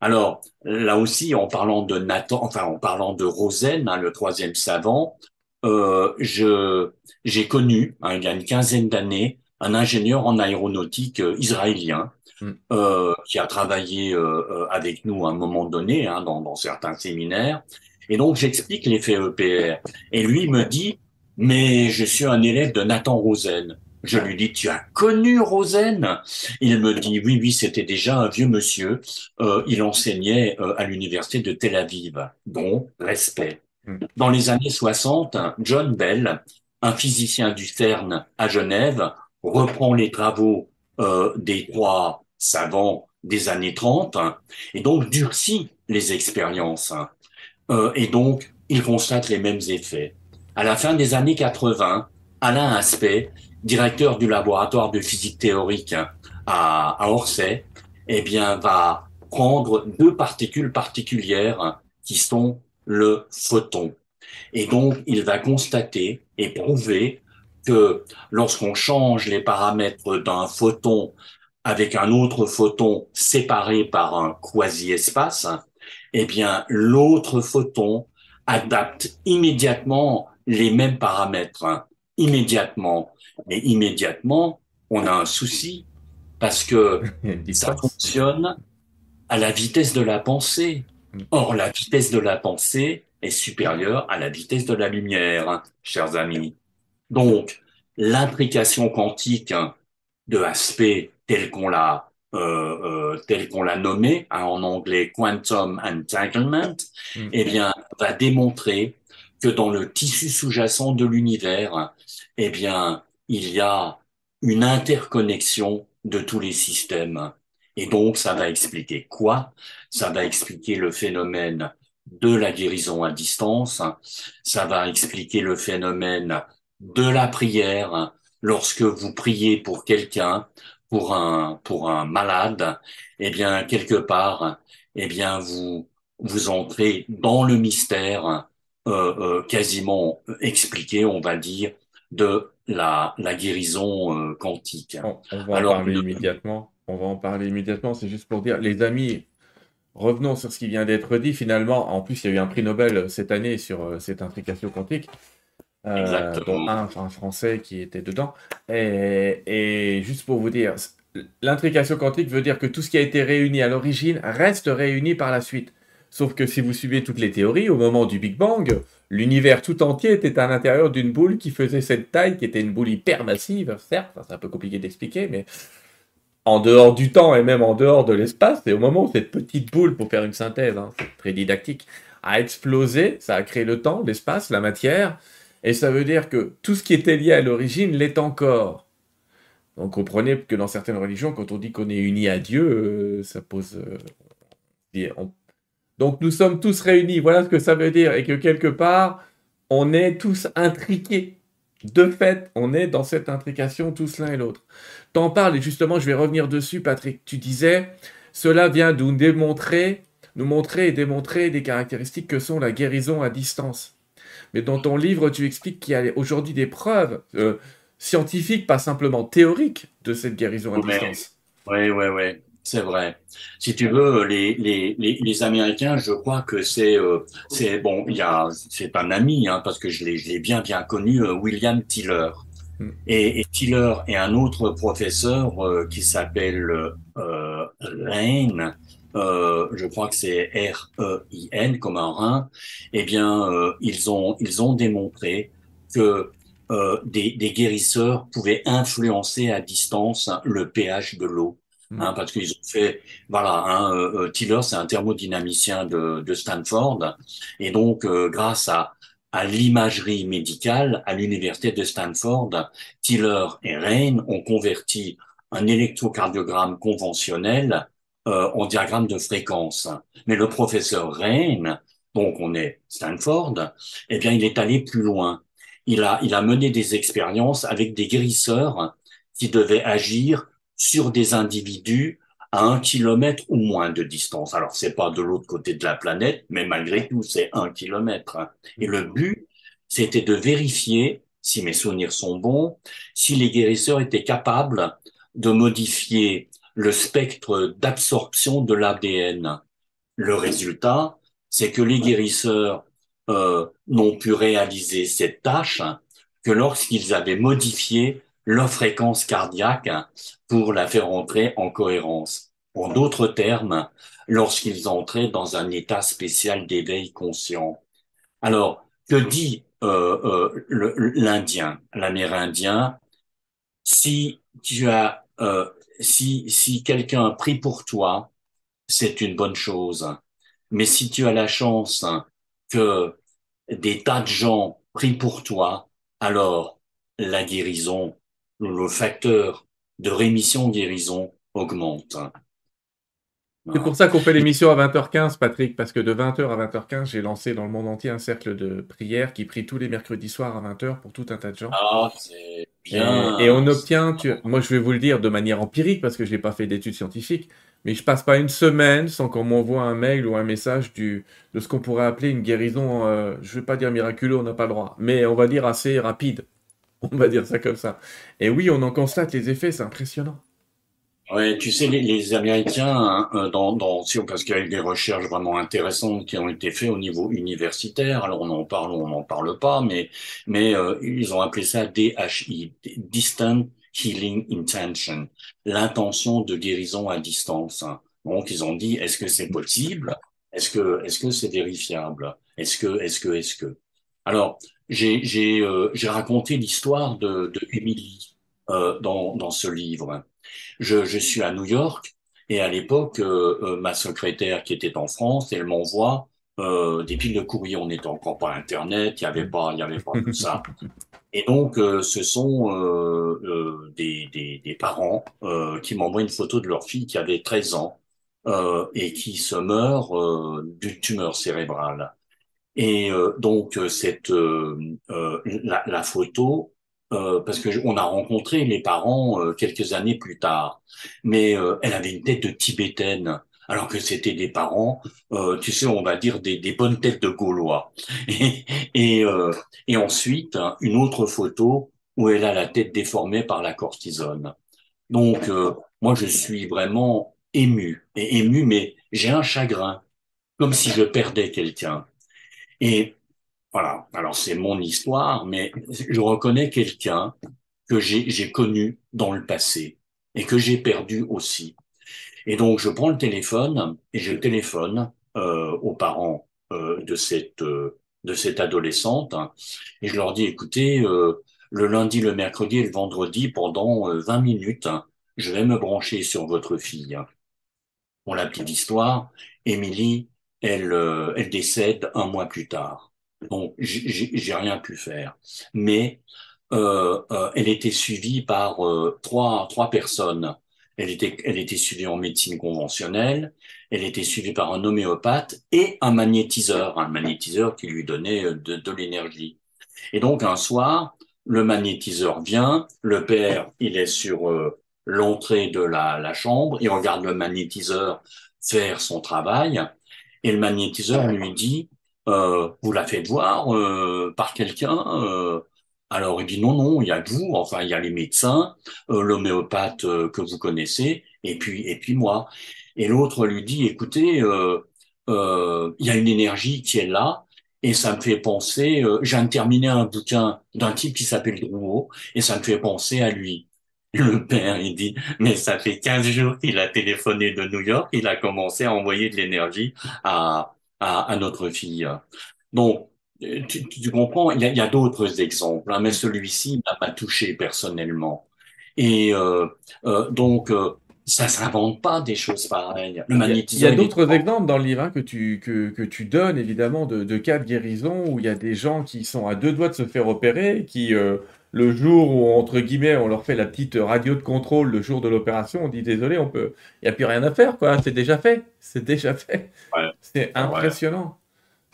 Alors là aussi, en parlant de Nathan, enfin en parlant de Rosen, hein, le troisième savant, euh, je j'ai connu hein, il y a une quinzaine d'années un ingénieur en aéronautique euh, israélien hmm. euh, qui a travaillé euh, euh, avec nous à un moment donné hein, dans, dans certains séminaires. Et donc j'explique l'effet EPR. Et lui me dit, mais je suis un élève de Nathan Rosen. Je lui dis, tu as connu Rosen? Il me dit, oui, oui, c'était déjà un vieux monsieur. Euh, il enseignait euh, à l'université de Tel Aviv. Bon, respect. Hmm. Dans les années 60, John Bell, un physicien du CERN à Genève, reprend les travaux euh, des trois savants des années 30 et donc durcit les expériences. Et donc, il constate les mêmes effets. À la fin des années 80, Alain Aspect directeur du laboratoire de physique théorique à, Orsay, eh bien, va prendre deux particules particulières qui sont le photon. Et donc, il va constater et prouver que lorsqu'on change les paramètres d'un photon avec un autre photon séparé par un quasi-espace, eh bien, l'autre photon adapte immédiatement les mêmes paramètres, immédiatement. Mais immédiatement, on a un souci parce que ça fonctionne à la vitesse de la pensée. Mm. Or, la vitesse de la pensée est supérieure à la vitesse de la lumière, chers amis. Donc, l'intrication quantique de aspect tel qu'on l'a euh, euh, tel qu'on l'a nommé hein, en anglais quantum entanglement, mm. eh bien, va démontrer que dans le tissu sous-jacent de l'univers, eh bien, il y a une interconnexion de tous les systèmes. Et donc, ça va expliquer quoi? Ça va expliquer le phénomène de la guérison à distance. Ça va expliquer le phénomène de la prière. Lorsque vous priez pour quelqu'un, pour un, pour un malade, eh bien, quelque part, eh bien, vous, vous entrez dans le mystère euh, euh, quasiment expliqué, on va dire, de la, la guérison euh, quantique. On, va en parler immédiatement. On va en parler immédiatement. C'est juste pour dire, les amis, revenons sur ce qui vient d'être dit. Finalement, en plus, il y a eu un prix Nobel cette année sur euh, cette intrication quantique. Euh, dont un, un, français qui était dedans. Et, et juste pour vous dire, l'intrication quantique veut dire que tout ce qui a été réuni à l'origine reste réuni par la suite. Sauf que si vous suivez toutes les théories, au moment du Big Bang, l'univers tout entier était à l'intérieur d'une boule qui faisait cette taille, qui était une boule hyper massive, certes, c'est un peu compliqué d'expliquer, mais en dehors du temps et même en dehors de l'espace, et au moment où cette petite boule, pour faire une synthèse, hein, très didactique, a explosé, ça a créé le temps, l'espace, la matière, et ça veut dire que tout ce qui était lié à l'origine l'est encore. Donc comprenez que dans certaines religions, quand on dit qu'on est uni à Dieu, euh, ça pose... Euh, donc nous sommes tous réunis, voilà ce que ça veut dire, et que quelque part, on est tous intriqués. De fait, on est dans cette intrication tous l'un et l'autre. T'en parles, et justement, je vais revenir dessus, Patrick. Tu disais, cela vient de nous démontrer, nous montrer et démontrer des caractéristiques que sont la guérison à distance. Mais dans ton livre, tu expliques qu'il y a aujourd'hui des preuves euh, scientifiques, pas simplement théoriques, de cette guérison à distance. Oui, oui, oui. C'est vrai. Si tu veux, les, les, les, les Américains, je crois que c'est euh, c'est bon. Il y a c'est un ami hein, parce que je l'ai bien bien connu, euh, William Tiller. Hmm. Et, et, Tiller et un autre professeur euh, qui s'appelle euh, Rain, euh, je crois que c'est R-E-I-N comme un rein, eh bien, euh, ils ont ils ont démontré que euh, des, des, guérisseurs pouvaient influencer à distance le pH de l'eau. Hein, parce qu'ils ont fait, voilà, hein, euh, Tiller, c'est un thermodynamicien de, de, Stanford, et donc grâce à à l'imagerie médicale à l'université de Stanford, Tiller et Rain ont converti un électrocardiogramme conventionnel euh, en diagramme de fréquence. Mais le professeur Rain, donc on est Stanford, eh bien il est allé plus loin. Il a, il a mené des expériences avec des guérisseurs qui devaient agir sur des individus à un kilomètre ou moins de distance. Alors c'est pas de l'autre côté de la planète, mais malgré tout c'est un kilomètre. Et le but, c'était de vérifier, si mes souvenirs sont bons, si les guérisseurs étaient capables de modifier le spectre d'absorption de l'ADN. Le résultat, c'est que les guérisseurs euh, n'ont pu réaliser cette tâche que lorsqu'ils avaient modifié leur fréquence cardiaque pour la faire entrer en cohérence. En d'autres termes, lorsqu'ils entraient dans un état spécial d'éveil conscient. Alors, que dit euh, euh, l'Indien, l'Amérindien? Si tu as euh, si, si quelqu'un prie pour toi, c'est une bonne chose. Mais si tu as la chance que des tas de gens prient pour toi, alors la guérison, le facteur de rémission-guérison augmente. C'est pour ça qu'on fait l'émission à 20h15, Patrick, parce que de 20h à 20h15, j'ai lancé dans le monde entier un cercle de prière qui prie tous les mercredis soirs à 20h pour tout un tas de gens. Ah, c'est bien. Et, on obtient, moi je vais vous le dire de manière empirique, parce que je n'ai pas fait d'études scientifiques, mais je passe pas une semaine sans qu'on m'envoie un mail ou un message du, de ce qu'on pourrait appeler une guérison, euh, je ne vais pas dire miraculeuse, on n'a pas le droit, mais on va dire assez rapide. On va dire ça comme ça. Et oui, on en constate les effets, c'est impressionnant. Ouais, tu sais, les, Américains, hein, euh, dans, dans, parce qu'il y a eu des recherches vraiment intéressantes qui ont été faites au niveau universitaire. Alors on en parle ou on n'en parle pas, mais euh, ils ont appelé ça DHI, Distant Healing Intention, l'intention de guérison à distance. Donc ils ont dit, est-ce que c'est possible? Est-ce que est-ce que c'est vérifiable? Est-ce que est-ce que est-ce que? Alors j'ai euh, raconté l'histoire de de Emily dans dans ce livre. Je, je suis à New York et à l'époque, euh, euh, ma secrétaire qui était en France, elle m'envoie euh, des piles de courrier. On n'était encore pas Internet, il y avait pas, il y avait pas tout ça. Et donc, ce sont des, des, des, parents qui m'envoient une photo de leur fille qui avait 13 ans et qui se meurt d'une tumeur cérébrale. Et donc, cette la, la photo euh, parce que on a rencontré les parents euh, quelques années plus tard, mais euh, elle avait une tête de tibétaine, alors que c'était des parents, tu sais, on va dire des, des bonnes têtes de Gaulois. Et, et, et ensuite, une autre photo où elle a la tête déformée par la cortisone. Donc, moi, je suis vraiment ému, et ému, mais j'ai un chagrin, comme si je perdais quelqu'un. Et voilà, alors c'est mon histoire, mais je reconnais quelqu'un que j'ai connu dans le passé et que j'ai perdu aussi. Et donc je prends le téléphone et je téléphone euh, aux parents euh, de cette euh, de cette adolescente et je leur dis écoutez euh, le lundi, le mercredi et le vendredi pendant 20 minutes, je vais me brancher sur votre fille. Pour la petite histoire, Émilie, elle elle décède un mois plus tard. Donc, j'ai rien pu faire. Mais euh, euh, elle était suivie par euh, trois, trois personnes. Elle était, elle était suivie en médecine conventionnelle, elle était suivie par un homéopathe et un magnétiseur, un magnétiseur qui lui donnait de, de l'énergie. Et donc un soir, le magnétiseur vient, le père, il est sur l'entrée de la, la chambre, il regarde le magnétiseur faire son travail, et le magnétiseur lui dit, euh, vous la faites voir euh, par quelqu'un euh, alors il dit non, non, il y a vous, enfin il y a les médecins, l'homéopathe que vous connaissez, et puis et puis moi. Et l'autre lui dit, écoutez, il y a une énergie qui est là, et ça me fait penser. j'ai terminé un bouquin d'un type qui s'appelle Drouot, et ça me fait penser à lui. Le père, il dit, mais ça fait 15 jours qu'il a téléphoné de New York, il a commencé à envoyer de l'énergie à, à, à notre fille. Donc, tu, tu comprends, il y a, il y a d'autres exemples, hein, mais celui-ci m'a touché personnellement. Et euh, euh, donc, euh, ça s'invente pas des choses pareilles. Le Il y a, il y a d'autres exemples dans le livre hein, que tu, que, que tu donnes, évidemment, de, de cas de guérison où il y a des gens qui sont à deux doigts de se faire opérer, qui, euh, le jour où, entre guillemets, on leur fait la petite radio de contrôle le jour de l'opération, on dit désolé, on peut, il n'y a plus rien à faire, quoi, c'est déjà fait, c'est déjà fait. ouais, C'est ouais. impressionnant.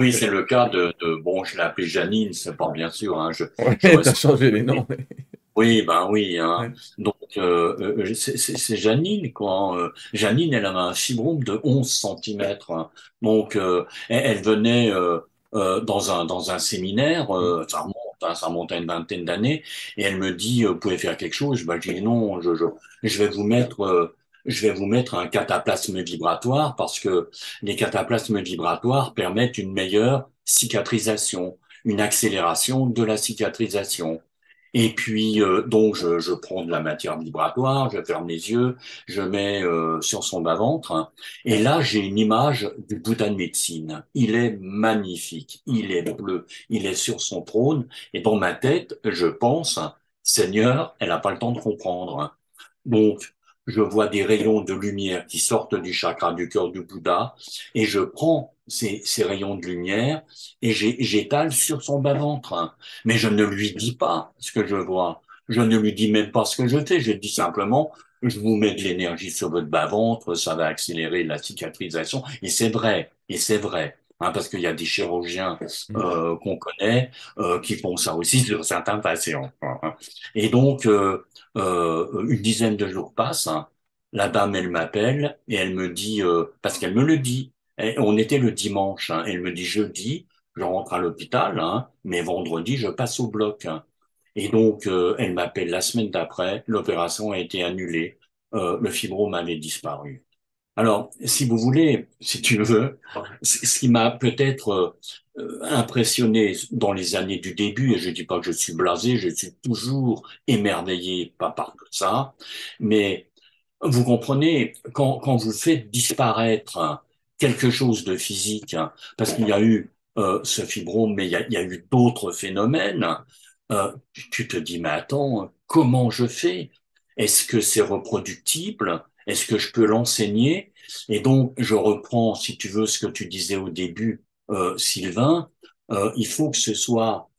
Oui, c'est le cas de, de bon, je l'ai appelée Janine, c'est pas bien sûr, hein, je, Ouais, t'as changé les noms. mais- Oui, ben oui. Hein. Donc, euh, euh, c'est Janine, quoi. Euh, Janine, elle avait un fibrome de 11 centimètres. hein. Donc, euh, elle, elle venait dans un, dans un séminaire, Mm. ça remonte, ça remonte à une vingtaine d'années, et elle me dit, euh, vous pouvez faire quelque chose? Ben, je dis, non, je vais vous mettre... euh, je vais vous mettre un cataplasme vibratoire parce que les cataplasmes vibratoires permettent une meilleure cicatrisation, une accélération de la cicatrisation. Et puis, euh, donc, je, je prends de la matière vibratoire, je ferme les yeux, je mets euh, sur son bas-ventre, hein. et là, j'ai une image du Bouddha de médecine. Il est magnifique, il est bleu, il est sur son trône, et dans ma tête, je pense, Seigneur, elle n'a pas le temps de comprendre. Donc, je vois des rayons de lumière qui sortent du chakra du cœur du Bouddha et je prends ces, rayons de lumière et j'étale sur son bas-ventre. Mais je ne lui dis pas ce que je vois. Je ne lui dis même pas ce que je fais. Je dis simplement, je vous mets de l'énergie sur votre bas-ventre, ça va accélérer la cicatrisation. Et c'est vrai, et c'est vrai. Hein, parce qu'il y a des chirurgiens Mm. euh, qu'on connaît euh, qui font ça aussi sur certains patients. hein. Et donc, euh, une dizaine de jours passent. hein. La dame, elle m'appelle et elle me dit, parce qu'elle me le dit, on était le dimanche, elle me dit jeudi, je rentre à l'hôpital, mais vendredi, je passe au bloc. Et donc, elle m'appelle la semaine d'après, l'opération a été annulée, le fibrome avait disparu. Alors, si vous voulez, si tu veux, ce qui m'a peut-être euh, impressionné dans les années du début, et je dis pas que je suis blasé, je suis toujours émerveillé par, par ça, mais vous comprenez, quand, quand vous faites disparaître quelque chose de physique, hein, parce qu'il y a eu euh, ce fibrome, mais il y a, il y a eu d'autres phénomènes, euh, tu te dis, mais attends, comment je fais? Est-ce que c'est reproductible? Est-ce que je peux l'enseigner? Et donc, je reprends, si tu veux, ce que tu disais au début, euh, Sylvain, euh, il faut que ce soit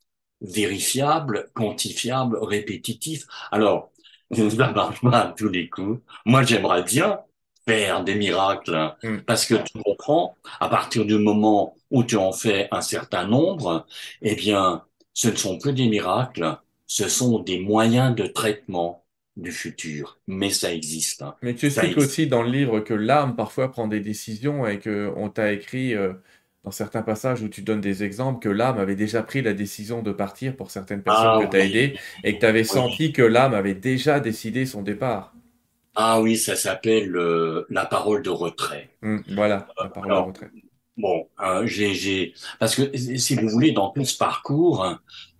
vérifiable, quantifiable, répétitif. Alors, ça marche pas à tous les coups. Moi, j'aimerais bien faire des miracles hein, Mm. parce que tu comprends, à partir du moment où tu en fais un certain nombre, eh bien, ce ne sont plus des miracles, ce sont des moyens de traitement du futur. Mais ça existe, hein. Mais tu expliques aussi dans le livre que l'âme parfois prend des décisions et que on t'a écrit euh, dans certains passages où tu donnes des exemples que l'âme avait déjà pris la décision de partir pour certaines personnes Ah que tu as oui, aidées et que tu avais oui. senti que l'âme avait déjà décidé son départ. Ah oui, ça s'appelle euh, la parole de retrait. Hmm, voilà, la parole de Alors, retraite. Bon, euh, j'ai, parce que si vous voulez, dans tout ce parcours,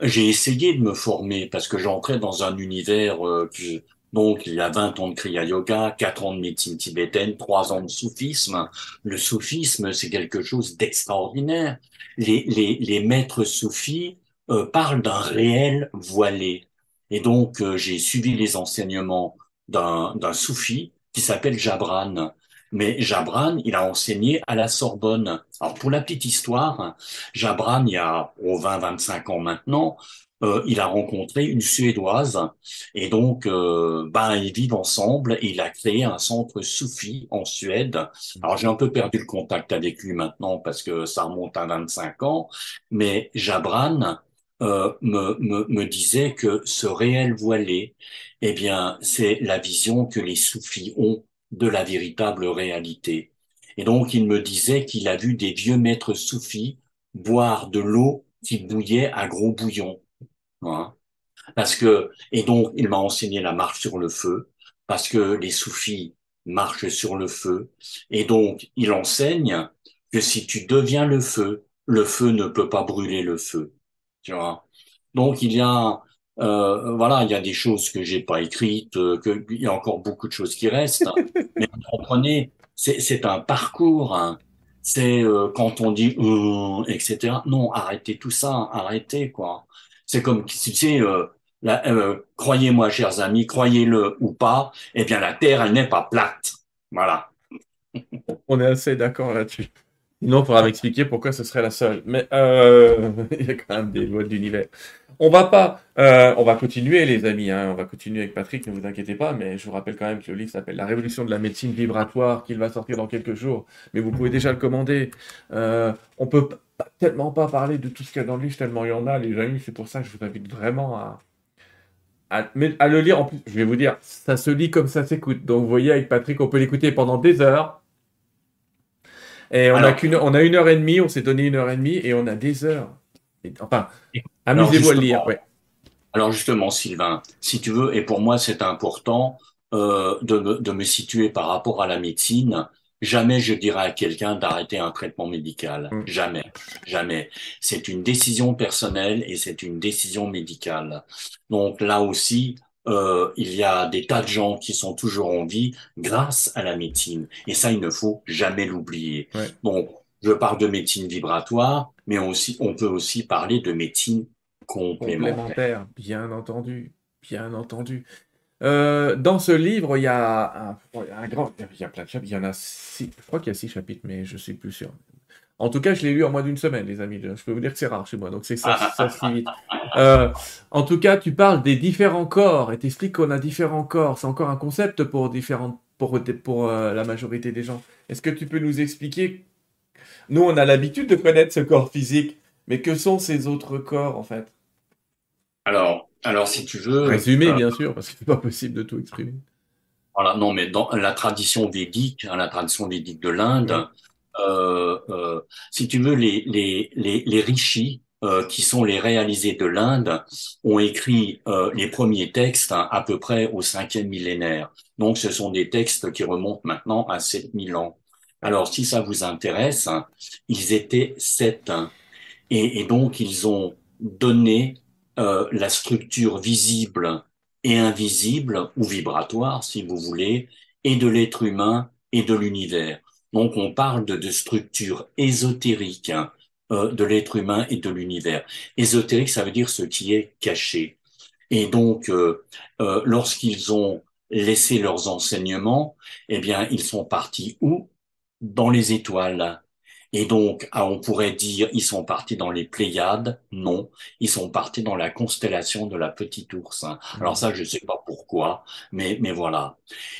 j'ai essayé de me former parce que j'entrais dans un univers euh, qui, donc il y a 20 ans de Kriya Yoga, 4 ans de médecine tibétaine, 3 ans de soufisme. Le soufisme, c'est quelque chose d'extraordinaire. Les, les, les maîtres soufis euh, parlent d'un réel voilé. Et donc, euh, j'ai suivi les enseignements d'un soufi qui s'appelle Jabran. Mais Jabran, il a enseigné à la Sorbonne. Alors, pour la petite histoire, Jabran, il y a oh, 20-25 ans maintenant, euh, il a rencontré une Suédoise et donc, euh, ben, ils vivent ensemble et il a créé un centre soufi en Suède. Alors, j'ai un peu perdu le contact avec lui maintenant parce que ça remonte à 25 ans, mais Jabran euh, me, me, me disait que ce réel voilé, eh bien, c'est la vision que les soufis ont de la véritable réalité. Et donc, il me disait qu'il a vu des vieux maîtres soufis boire de l'eau qui bouillait à gros bouillon. hein. Parce que, et donc, il m'a enseigné la marche sur le feu, parce que les soufis marchent sur le feu. Et donc, il enseigne que si tu deviens le feu, le feu ne peut pas brûler le feu. Tu vois. Donc, il y a Euh, voilà, il y a des choses que j'ai pas écrites, euh, que il y a encore beaucoup de choses qui restent. hein. Mais vous comprenez, c'est un parcours. hein. C'est euh, quand on dit euh, etc. Non, arrêtez tout ça, arrêtez quoi. C'est comme tu sais, euh, euh, croyez-moi, chers amis, croyez-le ou pas, eh bien la Terre, elle n'est pas plate. Voilà. On est assez d'accord là-dessus. Sinon, il faudra m'expliquer pourquoi ce serait la seule. Mais euh, il y a quand même des lois de l'univers. On va pas, euh, on va continuer, les amis. hein. On va continuer avec Patrick, ne vous inquiétez pas. Mais je vous rappelle quand même que le livre s'appelle La révolution de la médecine vibratoire, qu'il va sortir dans quelques jours. Mais vous pouvez déjà le commander. Euh, on peut pas- tellement pas parler de tout ce qu'il y a dans le livre, tellement il y en a, les amis. C'est pour ça que je vous invite vraiment à, à, mais à le lire. En plus, je vais vous dire, ça se lit comme ça s'écoute. Donc, vous voyez, avec Patrick, on peut l'écouter pendant des heures. Et on a Alors, qu'une, on a une heure et demie, on s'est donné une heure et demie et on a des heures. Et- enfin, amusez-vous à le lire, ouais. Alors justement, Sylvain, si tu veux, et pour moi c'est important euh, de, me, de me situer par rapport à la médecine, jamais je dirais à quelqu'un d'arrêter un traitement médical. Mm. Jamais, jamais. C'est une décision personnelle et c'est une décision médicale. Donc là aussi, euh, il y a des tas de gens qui sont toujours en vie grâce à la médecine. Et ça, il ne faut jamais l'oublier. Ouais. Donc, je parle de médecine vibratoire, mais aussi, on peut aussi parler de médecine complémentaire. Bien entendu, bien entendu. Euh, dans ce livre, il y a un, il y a un grand, il y a plein de chapitres, il y en a six, je crois qu'il y a six chapitres, mais je suis plus sûr. En tout cas, je l'ai lu en moins d'une semaine, les amis. Je peux vous dire que c'est rare chez moi, donc c'est ça. Euh, en tout cas, tu parles des différents corps et t'expliques qu'on a différents corps. C'est encore un concept pour différentes, pour, pour euh, la majorité des gens. Est-ce que tu peux nous expliquer? Nous, on a l'habitude de connaître ce corps physique, mais que sont ces autres corps en fait? Alors, alors si tu veux, Résumé, bien sûr, parce que c'est pas possible de tout exprimer. voilà, non, mais dans la tradition védique, hein, la tradition védique de Oui. l'Inde, euh, euh, si tu veux, les les les, les rishis euh, qui sont les réalisés de l'Inde ont écrit euh, les premiers textes hein, à peu près au cinquième millénaire. Donc, ce sont des textes qui remontent maintenant à 7000 ans. Alors, si ça vous intéresse, hein, ils étaient sept. hein. Et, et donc, ils ont donné euh, la structure visible et invisible, ou vibratoire, si vous voulez, et de l'être humain et de l'univers. Donc, on parle de, de structure ésotérique hein, euh, de l'être humain et de l'univers. Ésotérique, ça veut dire ce qui est caché. Et donc, euh, euh, lorsqu'ils ont laissé leurs enseignements, eh bien, ils sont partis où? Dans les étoiles. Et donc, ah, on pourrait dire, ils sont partis dans les Pléiades? Non, ils sont partis dans la constellation de la Petite Ourse. hein. Alors ça, je sais pas pourquoi, mais mais voilà.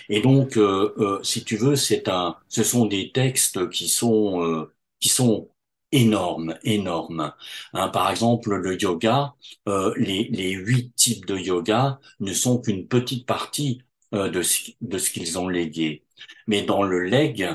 Et donc, euh, euh, si tu veux, c'est un, ce sont des textes qui sont euh, qui sont énormes, énormes. Hein, par exemple, le yoga, euh, les les huit types de yoga ne sont qu'une petite partie euh, de ce, de ce qu'ils ont légué. Mais dans le legs,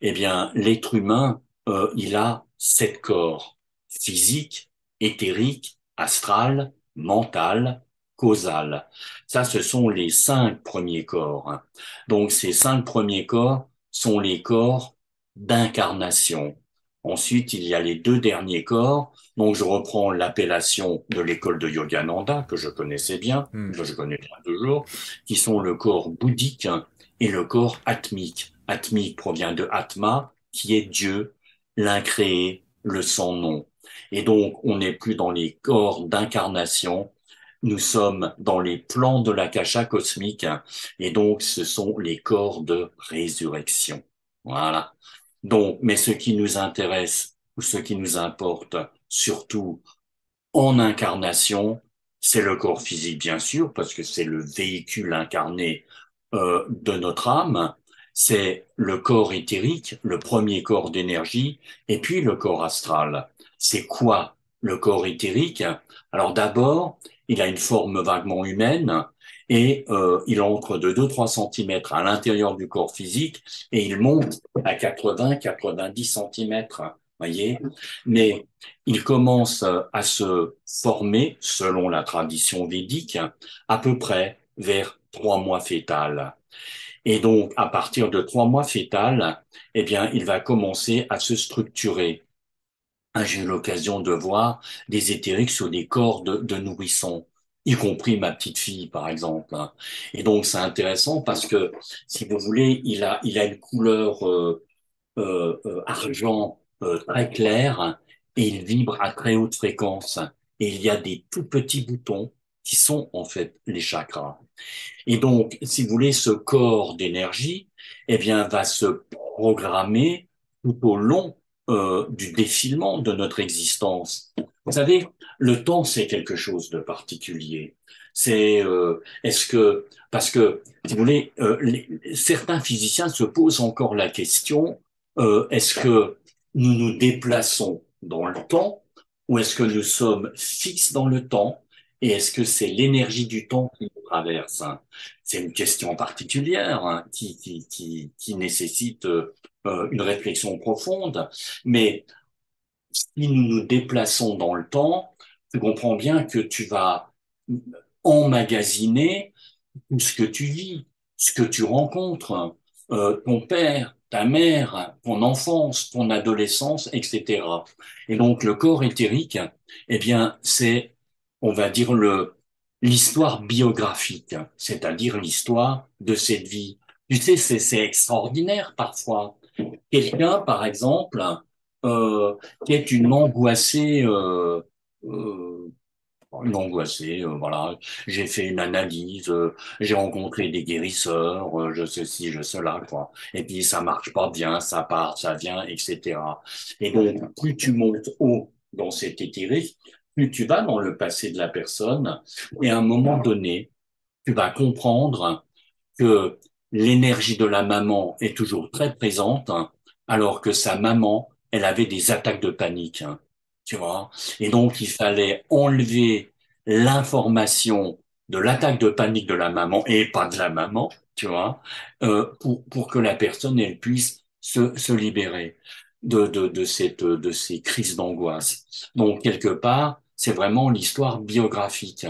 eh bien, l'être humain euh, il a sept corps, physique, éthérique, astral, mental, causal. Ça, ce sont les cinq premiers corps. Donc, ces cinq premiers corps sont les corps d'incarnation. Ensuite, il y a les deux derniers corps. Donc, je reprends l'appellation de l'école de Yogananda, que je connaissais bien, Hmm. que je connais bien toujours, qui sont le corps bouddhique et le corps atmique. Atmique provient de Atma, qui est Dieu, l'incréé, le sans nom. Et donc, on n'est plus dans les corps d'incarnation, nous sommes dans les plans de l'akasha cosmique, et donc ce sont les corps de résurrection. Voilà. Donc, mais ce qui nous intéresse ou ce qui nous importe surtout en incarnation, c'est le corps physique, bien sûr, parce que c'est le véhicule incarné euh, de notre âme. C'est le corps éthérique, le premier corps d'énergie, et puis le corps astral. C'est quoi le corps éthérique? Alors d'abord, il a une forme vaguement humaine et euh, il entre de 2-3 centimètres à l'intérieur du corps physique et il monte à 80-90 centimètres. Voyez, mais il commence à se former, selon la tradition védique, à peu près vers trois mois fétal. Et donc, à partir de trois mois fétal, eh bien, il va commencer à se structurer. Ah, J'ai eu l'occasion de voir des éthériques sur des corps de, nourrissons. y compris ma petite fille, par exemple. hein. Et donc, c'est intéressant parce que, si vous voulez, il a, il a une couleur euh, euh, euh, argent euh, très clair et il vibre à très haute fréquence. Et il y a des tout petits boutons qui sont en fait les chakras. Et donc, si vous voulez, ce corps d'énergie, eh bien, va se programmer tout au long euh, du défilement de notre existence. Vous savez, le temps, c'est quelque chose de particulier. C'est euh, est-ce que parce que si vous voulez, euh, certains physiciens se posent encore la question euh, est-ce que nous nous déplaçons dans le temps ou est-ce que nous sommes fixes dans le temps? Et est-ce que c'est l'énergie du temps qui nous traverse hein? C'est une question particulière hein, qui, qui, qui, qui nécessite euh, une réflexion profonde. Mais si nous nous déplaçons dans le temps, tu comprends bien que tu vas emmagasiner tout ce que tu vis, ce que tu rencontres, euh, ton père, ta mère, ton enfance, ton adolescence, etc. Et donc le corps éthérique, eh bien, c'est, on va dire le l'histoire biographique, c'est-à-dire l'histoire de cette vie. Tu sais, c'est c'est extraordinaire parfois. Quelqu'un, par exemple, euh, qui est une angoissée, euh, euh, une angoissée, euh, voilà. J'ai fait une analyse, euh, j'ai rencontré des guérisseurs, euh, je sais ci, je sais là, quoi. Et puis ça marche pas bien, ça part, ça vient, etc. Et donc, plus tu montes haut dans cet éthérique, plus tu vas dans le passé de la personne, et à un moment donné, tu vas comprendre que l'énergie de la maman est toujours très présente, alors que sa maman, elle avait des attaques de panique, hein, tu vois. Et donc, il fallait enlever l'information de l'attaque de panique de la maman et pas de la maman, tu vois, euh, pour, pour que la personne, elle puisse se, se libérer de, de, de cette, de ces crises d'angoisse. Donc, quelque part, c'est vraiment l'histoire biographique.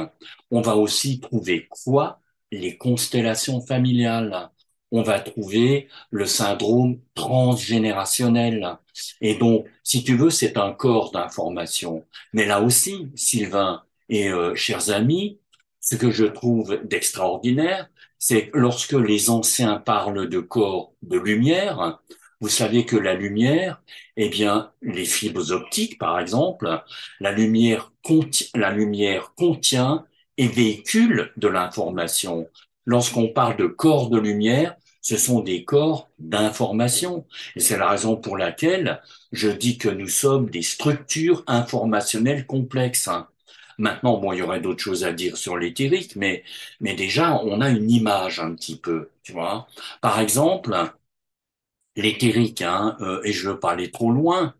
On va aussi trouver quoi? Les constellations familiales. On va trouver le syndrome transgénérationnel. Et donc, si tu veux, c'est un corps d'information. Mais là aussi, Sylvain et euh, chers amis, ce que je trouve d'extraordinaire, c'est que lorsque les anciens parlent de corps de lumière, vous savez que la lumière, eh bien, les fibres optiques, par exemple, la lumière, conti- la lumière contient et véhicule de l'information. Lorsqu'on parle de corps de lumière, ce sont des corps d'information. Et c'est la raison pour laquelle je dis que nous sommes des structures informationnelles complexes. Maintenant, bon, il y aurait d'autres choses à dire sur l'éthérique, mais, mais déjà, on a une image un petit peu, tu vois. Par exemple, l'éthérique, hein, euh, et je veux pas trop loin,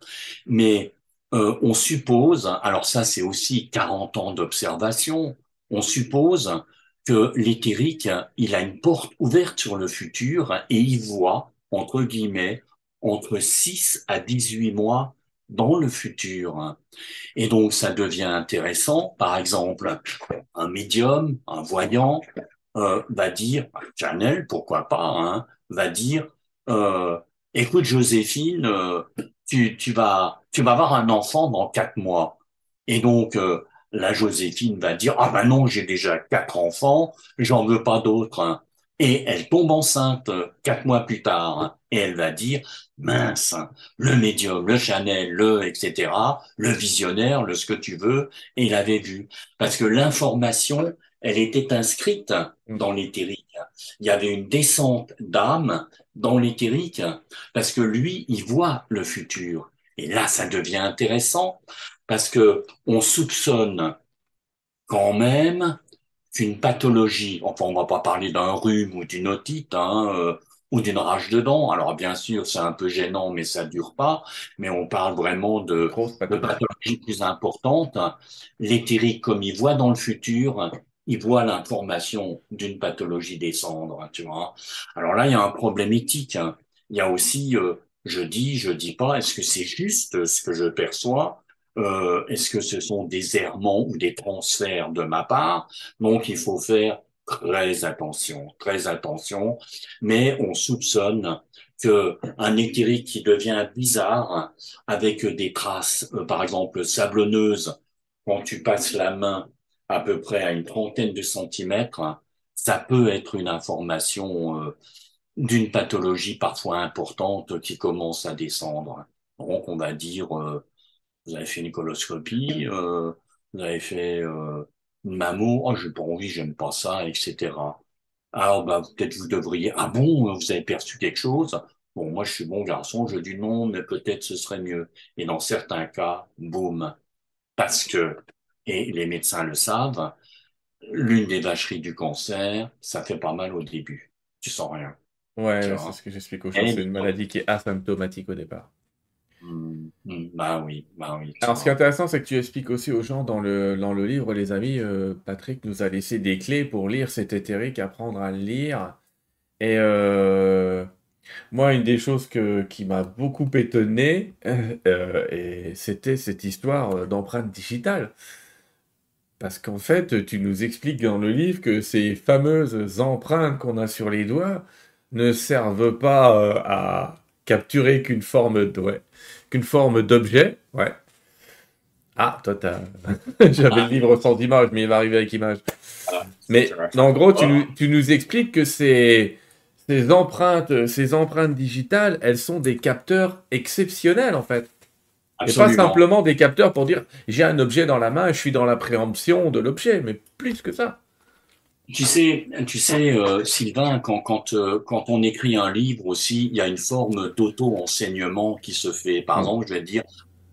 mais euh, on suppose, alors ça c'est aussi 40 ans d'observation, on suppose que l'éthérique, il a une porte ouverte sur le futur et il voit, entre guillemets, entre 6 à 18 mois dans le futur. Et donc ça devient intéressant, par exemple, un médium, un voyant, euh, va dire, Chanel, pourquoi pas, hein, va dire, euh, écoute Joséphine, euh, tu, tu vas, tu vas avoir un enfant dans quatre mois. Et donc, euh, la Joséphine va dire, ah ben non, j'ai déjà quatre enfants, j'en veux pas d'autres. hein. Et elle tombe enceinte euh, quatre mois plus tard. hein. Et elle va dire, mince, le médium, le Chanel, le etc., le visionnaire, le ce que tu veux, et il avait vu. Parce que l'information, elle était inscrite dans l'éthérique. Il y avait une descente d'âme dans l'éthérique, parce que lui, il voit le futur. Et là, ça devient intéressant, parce que on soupçonne quand même qu'une pathologie, enfin, on va pas parler d'un rhume ou d'une otite, hein, euh, ou d'une rage de dents. Alors, bien sûr, c'est un peu gênant, mais ça dure pas. Mais on parle vraiment de, de pathologie. pathologies plus importantes. L'éthérique, comme il voit dans le futur, il voit l'information d'une pathologie descendre, tu vois. Alors là, il y a un problème éthique. hein. Il y a aussi, euh, je dis, je dis pas, est-ce que c'est juste ce que je perçois? Euh, est-ce que ce sont des errements ou des transferts de ma part? Donc, il faut faire très attention, très attention. Mais on soupçonne que un éthérique qui devient bizarre avec des traces, euh, par exemple sablonneuses, quand tu passes la main à peu près à une trentaine de centimètres, ça peut être une information euh, d'une pathologie parfois importante qui commence à descendre. Donc, on va dire, euh, vous avez fait une coloscopie, euh, vous avez fait euh, une mammo, oh, j'ai pas envie, j'aime pas ça, etc. Alors, bah, peut-être vous devriez, ah bon, vous avez perçu quelque chose? Bon, moi, je suis bon garçon, je dis non, mais peut-être ce serait mieux. Et dans certains cas, boum, parce que, et les médecins le savent, l'une des vacheries du cancer, ça fait pas mal au début. Tu sens rien. Ouais, c'est ce que j'explique aux gens. C'est une maladie qui est asymptomatique au départ. Hmm, hmm, bah oui, bah oui, Alors, ce qui est intéressant, c'est que tu expliques aussi aux gens dans le, dans le livre, les amis, euh, Patrick nous a laissé des clés pour lire cet éthérique, apprendre à le lire. Et euh, moi, une des choses que, qui m'a beaucoup étonné, euh, c'était cette histoire d'empreinte digitale. Parce qu'en fait, tu nous expliques dans le livre que ces fameuses empreintes qu'on a sur les doigts ne servent pas euh, à capturer qu'une forme de, ouais, qu'une forme d'objet. Ouais. Ah, toi, t'as... J'avais le Ah, livre sans image, mais il va arriver avec image. c'est Mais en gros, tu nous, Voilà. tu nous expliques que ces, ces empreintes, ces empreintes digitales, elles sont des capteurs exceptionnels, en fait. Et pas Absolument. simplement des capteurs pour dire j'ai un objet dans la main, je suis dans la préemption de l'objet, mais plus que ça. Tu sais, tu sais, euh, Sylvain, quand, quand, euh, quand on écrit un livre aussi, il y a une forme d'auto-enseignement qui se fait. Par Mm. exemple, je vais dire,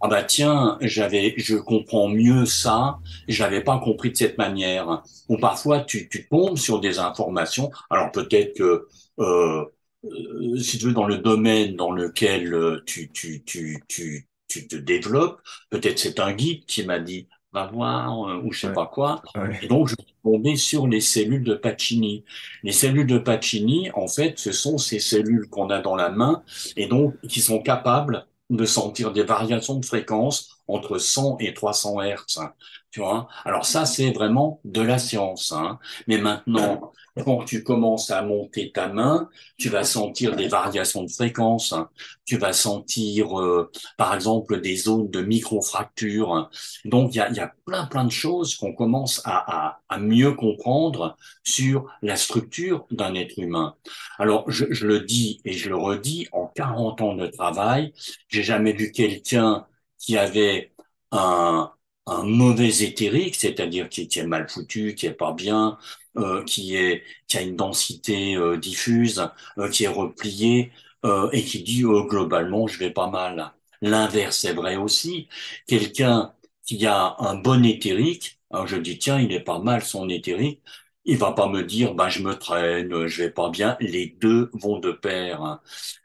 ah bah tiens, j'avais, je comprends mieux ça, j'avais pas compris de cette manière. Ou parfois, tu, tu tombes sur des informations. Alors peut-être que, euh, euh, si tu veux, dans le domaine dans lequel euh, tu, tu, tu, tu, tu te développes, peut-être c'est un guide qui m'a dit, va voir, euh, ou je sais Ouais, pas quoi. ouais. Et donc, je suis tombé sur les cellules de Pacini. Les cellules de Pacini, en fait, ce sont ces cellules qu'on a dans la main et donc qui sont capables de sentir des variations de fréquence entre 100 et 300 Hertz. Tu vois? Alors ça, c'est vraiment de la science. Hein. Mais maintenant, quand tu commences à monter ta main, tu vas sentir des variations de fréquence. hein. Tu vas sentir, euh, par exemple, des zones de microfracture. Donc, il y a, y a plein, plein de choses qu'on commence à, à, à mieux comprendre sur la structure d'un être humain. Alors, je, je le dis et je le redis, en 40 ans de travail, j'ai jamais vu quelqu'un qui avait un, un mauvais éthérique, c'est-à-dire qui, est mal foutu, qui est pas bien, euh, qui est, qui a une densité euh, diffuse, euh, qui est replié, euh, et qui dit euh, globalement je vais pas mal. L'inverse est vrai aussi. Quelqu'un qui a un bon éthérique, je dis tiens il est pas mal son éthérique, il va pas me dire ben je me traîne, je vais pas bien. Les deux vont de pair.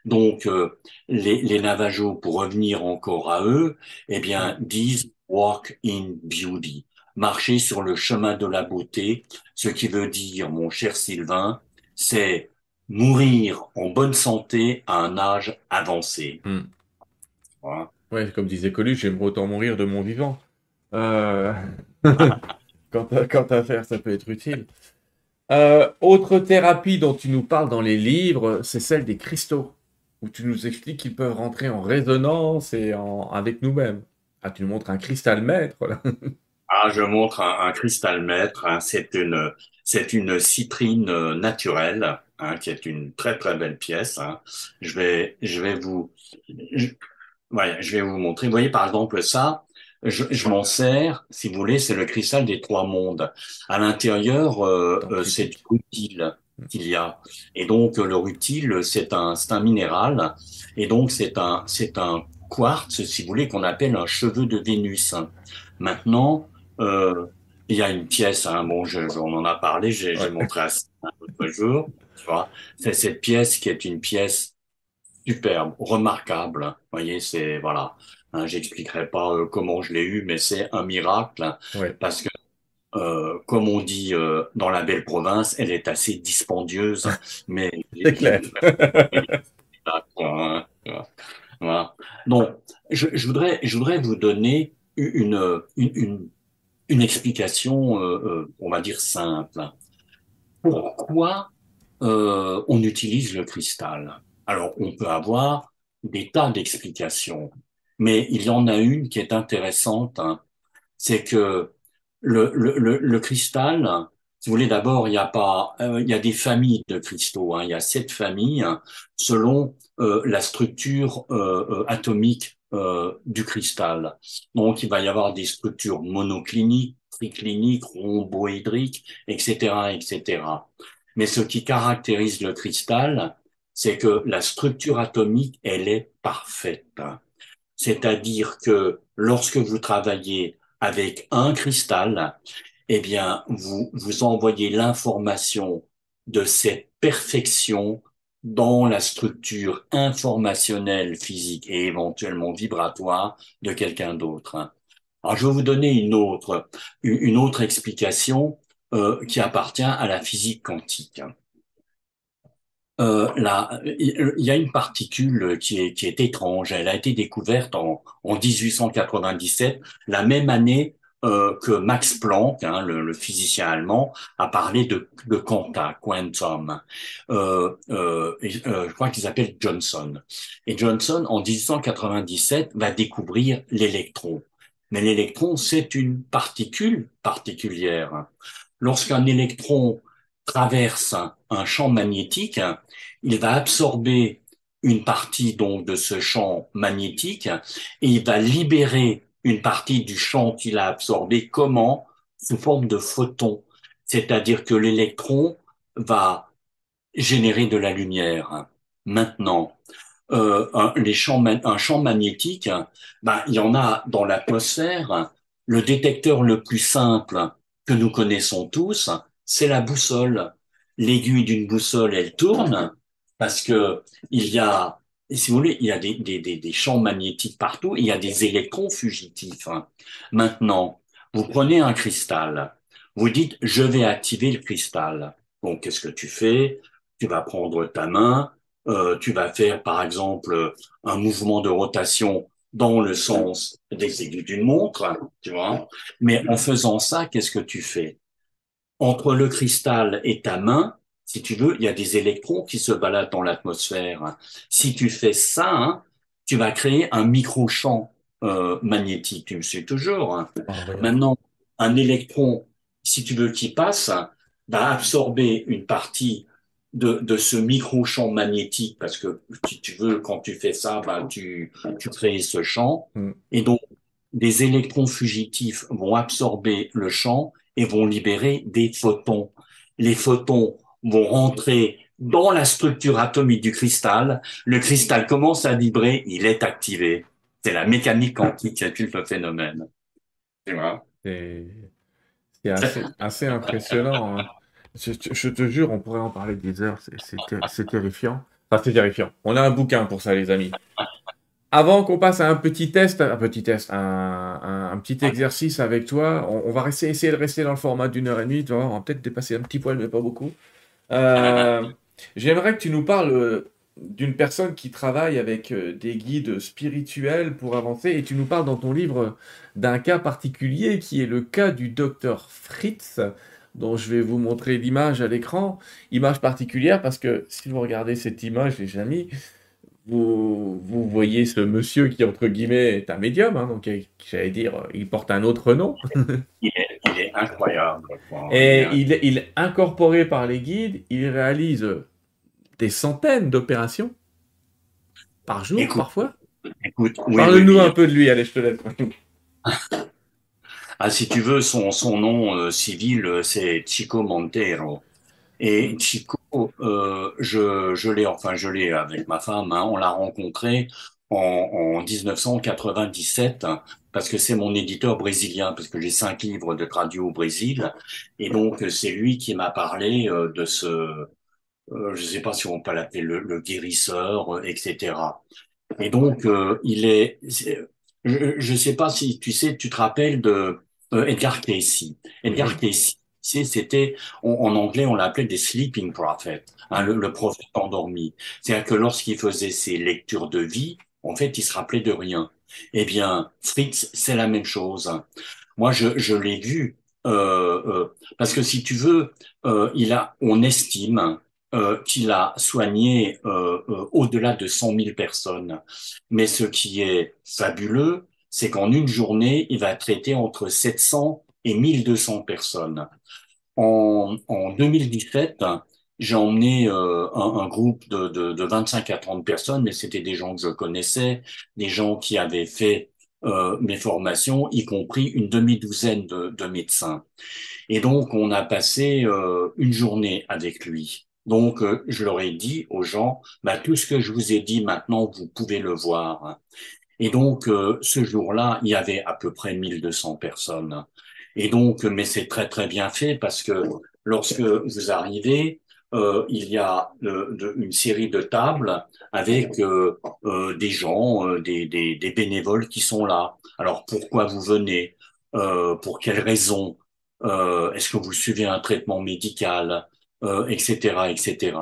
Donc euh, les, les Navajos, pour revenir encore à eux, eh bien disent walk in beauty, marcher sur le chemin de la beauté, ce qui veut dire mon cher Sylvain, c'est mourir en bonne santé à un âge avancé. Hmm. Voilà. Ouais, comme disait Coluche, j'aimerais autant mourir de mon vivant. Euh... Quant à, quant à faire, ça peut être utile. Euh, autre thérapie dont tu nous parles dans les livres, c'est celle des cristaux, où tu nous expliques qu'ils peuvent rentrer en résonance et en... avec nous-mêmes. Ah, tu nous montres un cristal maître, là. Ah, je montre un, un cristal maître. hein. C'est une, c'est une citrine euh, naturelle, hein, qui est une très très belle pièce. hein. Je vais, je vais vous, je, ouais, je vais vous montrer. Vous voyez par exemple ça. Je, je m'en sers, si vous voulez, c'est le cristal des trois mondes. À l'intérieur, euh, euh, c'est du rutile qu'il y a. Et donc le rutile, c'est un, c'est un minéral. Et donc c'est un, c'est un quartz, si vous voulez, qu'on appelle un cheveu de Vénus. Maintenant, euh, il y a une pièce, hein, bon, je, on en a parlé, j'ai Ouais. montré à Sylvain un autre jour, tu vois. C'est cette pièce qui est une pièce superbe, remarquable. Vous voyez, c'est, voilà. Hein, j'expliquerai pas euh, comment je l'ai eu, mais c'est un miracle, hein, Ouais. parce que, euh, comme on dit euh, dans la belle province, elle est assez dispendieuse, mais C'est clair. Voilà. Donc, je, je voudrais, je voudrais vous donner une, une, une, une explication, euh, euh, on va dire simple. Pourquoi euh, on utilise le cristal? Alors, on peut avoir des tas d'explications, mais il y en a une qui est intéressante, hein. c'est que le, le, le, le cristal, si vous voulez, d'abord, il y a pas, euh, il y a des familles de cristaux. Hein. Il y a sept familles selon euh, la structure euh, atomique du cristal. Donc, il va y avoir des structures monocliniques, tricliniques, rhomboédriques, etc., etc. Mais ce qui caractérise le cristal, c'est que la structure atomique, elle est parfaite. C'est-à-dire que lorsque vous travaillez avec un cristal, eh bien, vous, vous envoyez l'information de cette perfection dans la structure informationnelle, physique et éventuellement vibratoire de quelqu'un d'autre. Alors, je vais vous donner une autre, une autre explication euh, qui appartient à la physique quantique. Euh, là, il y a une particule qui est, qui est étrange. Elle a été découverte en, en 1897, la même année euh, que Max Planck, hein, le, le, physicien allemand, a parlé de, de quanta, quantum. Euh, euh, euh je crois qu'il s'appelle Johnson. Et Johnson, en 1897, va découvrir l'électron. Mais l'électron, c'est une particule particulière. Lorsqu'un électron traverse un champ magnétique, il va absorber une partie donc de ce champ magnétique et il va libérer une partie du champ qu'il a absorbé. Comment? Sous forme de photon. C'est-à-dire que l'électron va générer de la lumière. Maintenant, euh, un, les champs, un champ magnétique, ben, il y en a dans l'atmosphère. Le détecteur le plus simple que nous connaissons tous, c'est la boussole. L'aiguille d'une boussole, elle tourne parce que il y a, si vous voulez, il y a des, des, des, champs magnétiques partout, il y a des électrons fugitifs. Maintenant, vous prenez un cristal, vous dites, je vais activer le cristal. Donc, qu'est-ce que tu fais? Tu vas prendre ta main, euh, tu vas faire, par exemple, un mouvement de rotation dans le sens des aiguilles d'une montre, tu vois. Mais en faisant ça, qu'est-ce que tu fais? Entre le cristal et ta main, si tu veux, il y a des électrons qui se baladent dans l'atmosphère. Si tu fais ça, hein, tu vas créer un micro-champ euh, magnétique. Tu me suis toujours. Hein. Ah, Maintenant, un électron, si tu veux qu'il passe, va absorber une partie de, de ce micro-champ magnétique, parce que si tu veux, quand tu fais ça, bah, tu, tu crées ce champ. Mm. Et donc, des électrons fugitifs vont absorber le champ et vont libérer des photons. Les photons vont rentrer dans la structure atomique du cristal. Le cristal commence à vibrer, il est activé. C'est la mécanique quantique qui accuse le phénomène. C'est assez, assez, impressionnant. Hein. Je, te jure, on pourrait en parler des heures. C'est terrifiant. Enfin, c'est terrifiant. On a un bouquin pour ça, les amis. Avant qu'on passe à un petit test, un petit test, un, un, petit exercice avec toi, on, va essayer de rester dans le format d'une heure et demie. Tu vois, on va peut-être dépasser un petit poil, mais pas beaucoup. Euh, j'aimerais que tu nous parles euh, d'une personne qui travaille avec euh, des guides spirituels pour avancer et tu nous parles dans ton livre d'un cas particulier qui est le cas du docteur Fritz dont je vais vous montrer l'image à l'écran. Image particulière parce que si vous regardez cette image, les amis, vous, vous voyez ce monsieur qui, entre guillemets, est un médium, hein, donc j'allais dire, il porte un autre nom. il, est, incroyable. Et il, il, est incorporé par les guides, il réalise des centaines d'opérations par jour, parfois. Écoute, Parle-nous un peu de lui, allez, je te laisse. ah, si tu veux, son, son nom euh, civil, euh, c'est Chico Montero. Et Chico, euh, je, je l'ai, enfin, je l'ai avec ma femme, hein, on l'a rencontré en, en 1997 parce que c'est mon éditeur brésilien, parce que j'ai cinq livres de traduits au Brésil, et donc c'est lui qui m'a parlé euh, de ce, euh, je ne sais pas si on peut l'appeler le, le, guérisseur, euh, etc. Et donc il est, je ne sais pas si tu sais, tu te rappelles de Edgar Cayce. Edgar Cayce, c'était, en anglais, on l'appelait des sleeping prophets, hein, le, prophète endormi. C'est-à-dire que lorsqu'il faisait ses lectures de vie, en fait, il se rappelait de rien. Eh bien, Fritz, c'est la même chose. Moi, je, je l'ai vu euh, euh, parce que si tu veux, euh, il a, on estime euh, qu'il a soigné euh, euh, au-delà de 100 000 personnes. Mais ce qui est fabuleux, c'est qu'en une journée, il va traiter entre 700 et 1200 personnes. En, en 2017, j'ai emmené euh, un, groupe de, de, de, 25 à 30 personnes, mais c'était des gens que je connaissais, des gens qui avaient fait euh, mes formations, y compris une demi-douzaine de, de, médecins. Et donc, on a passé euh, une journée avec lui. Donc, je leur ai dit aux gens, bah, tout ce que je vous ai dit maintenant, vous pouvez le voir. Et donc, ce jour-là, il y avait à peu près 1200 personnes. Et donc, mais c'est très, très bien fait parce que lorsque vous arrivez, euh, il y a de, une série de tables avec euh, euh, des gens, euh, des, des, des, bénévoles qui sont là. Alors pourquoi vous venez? Pour quelles raisons? Est-ce que vous suivez un traitement médical? Etc. Etc.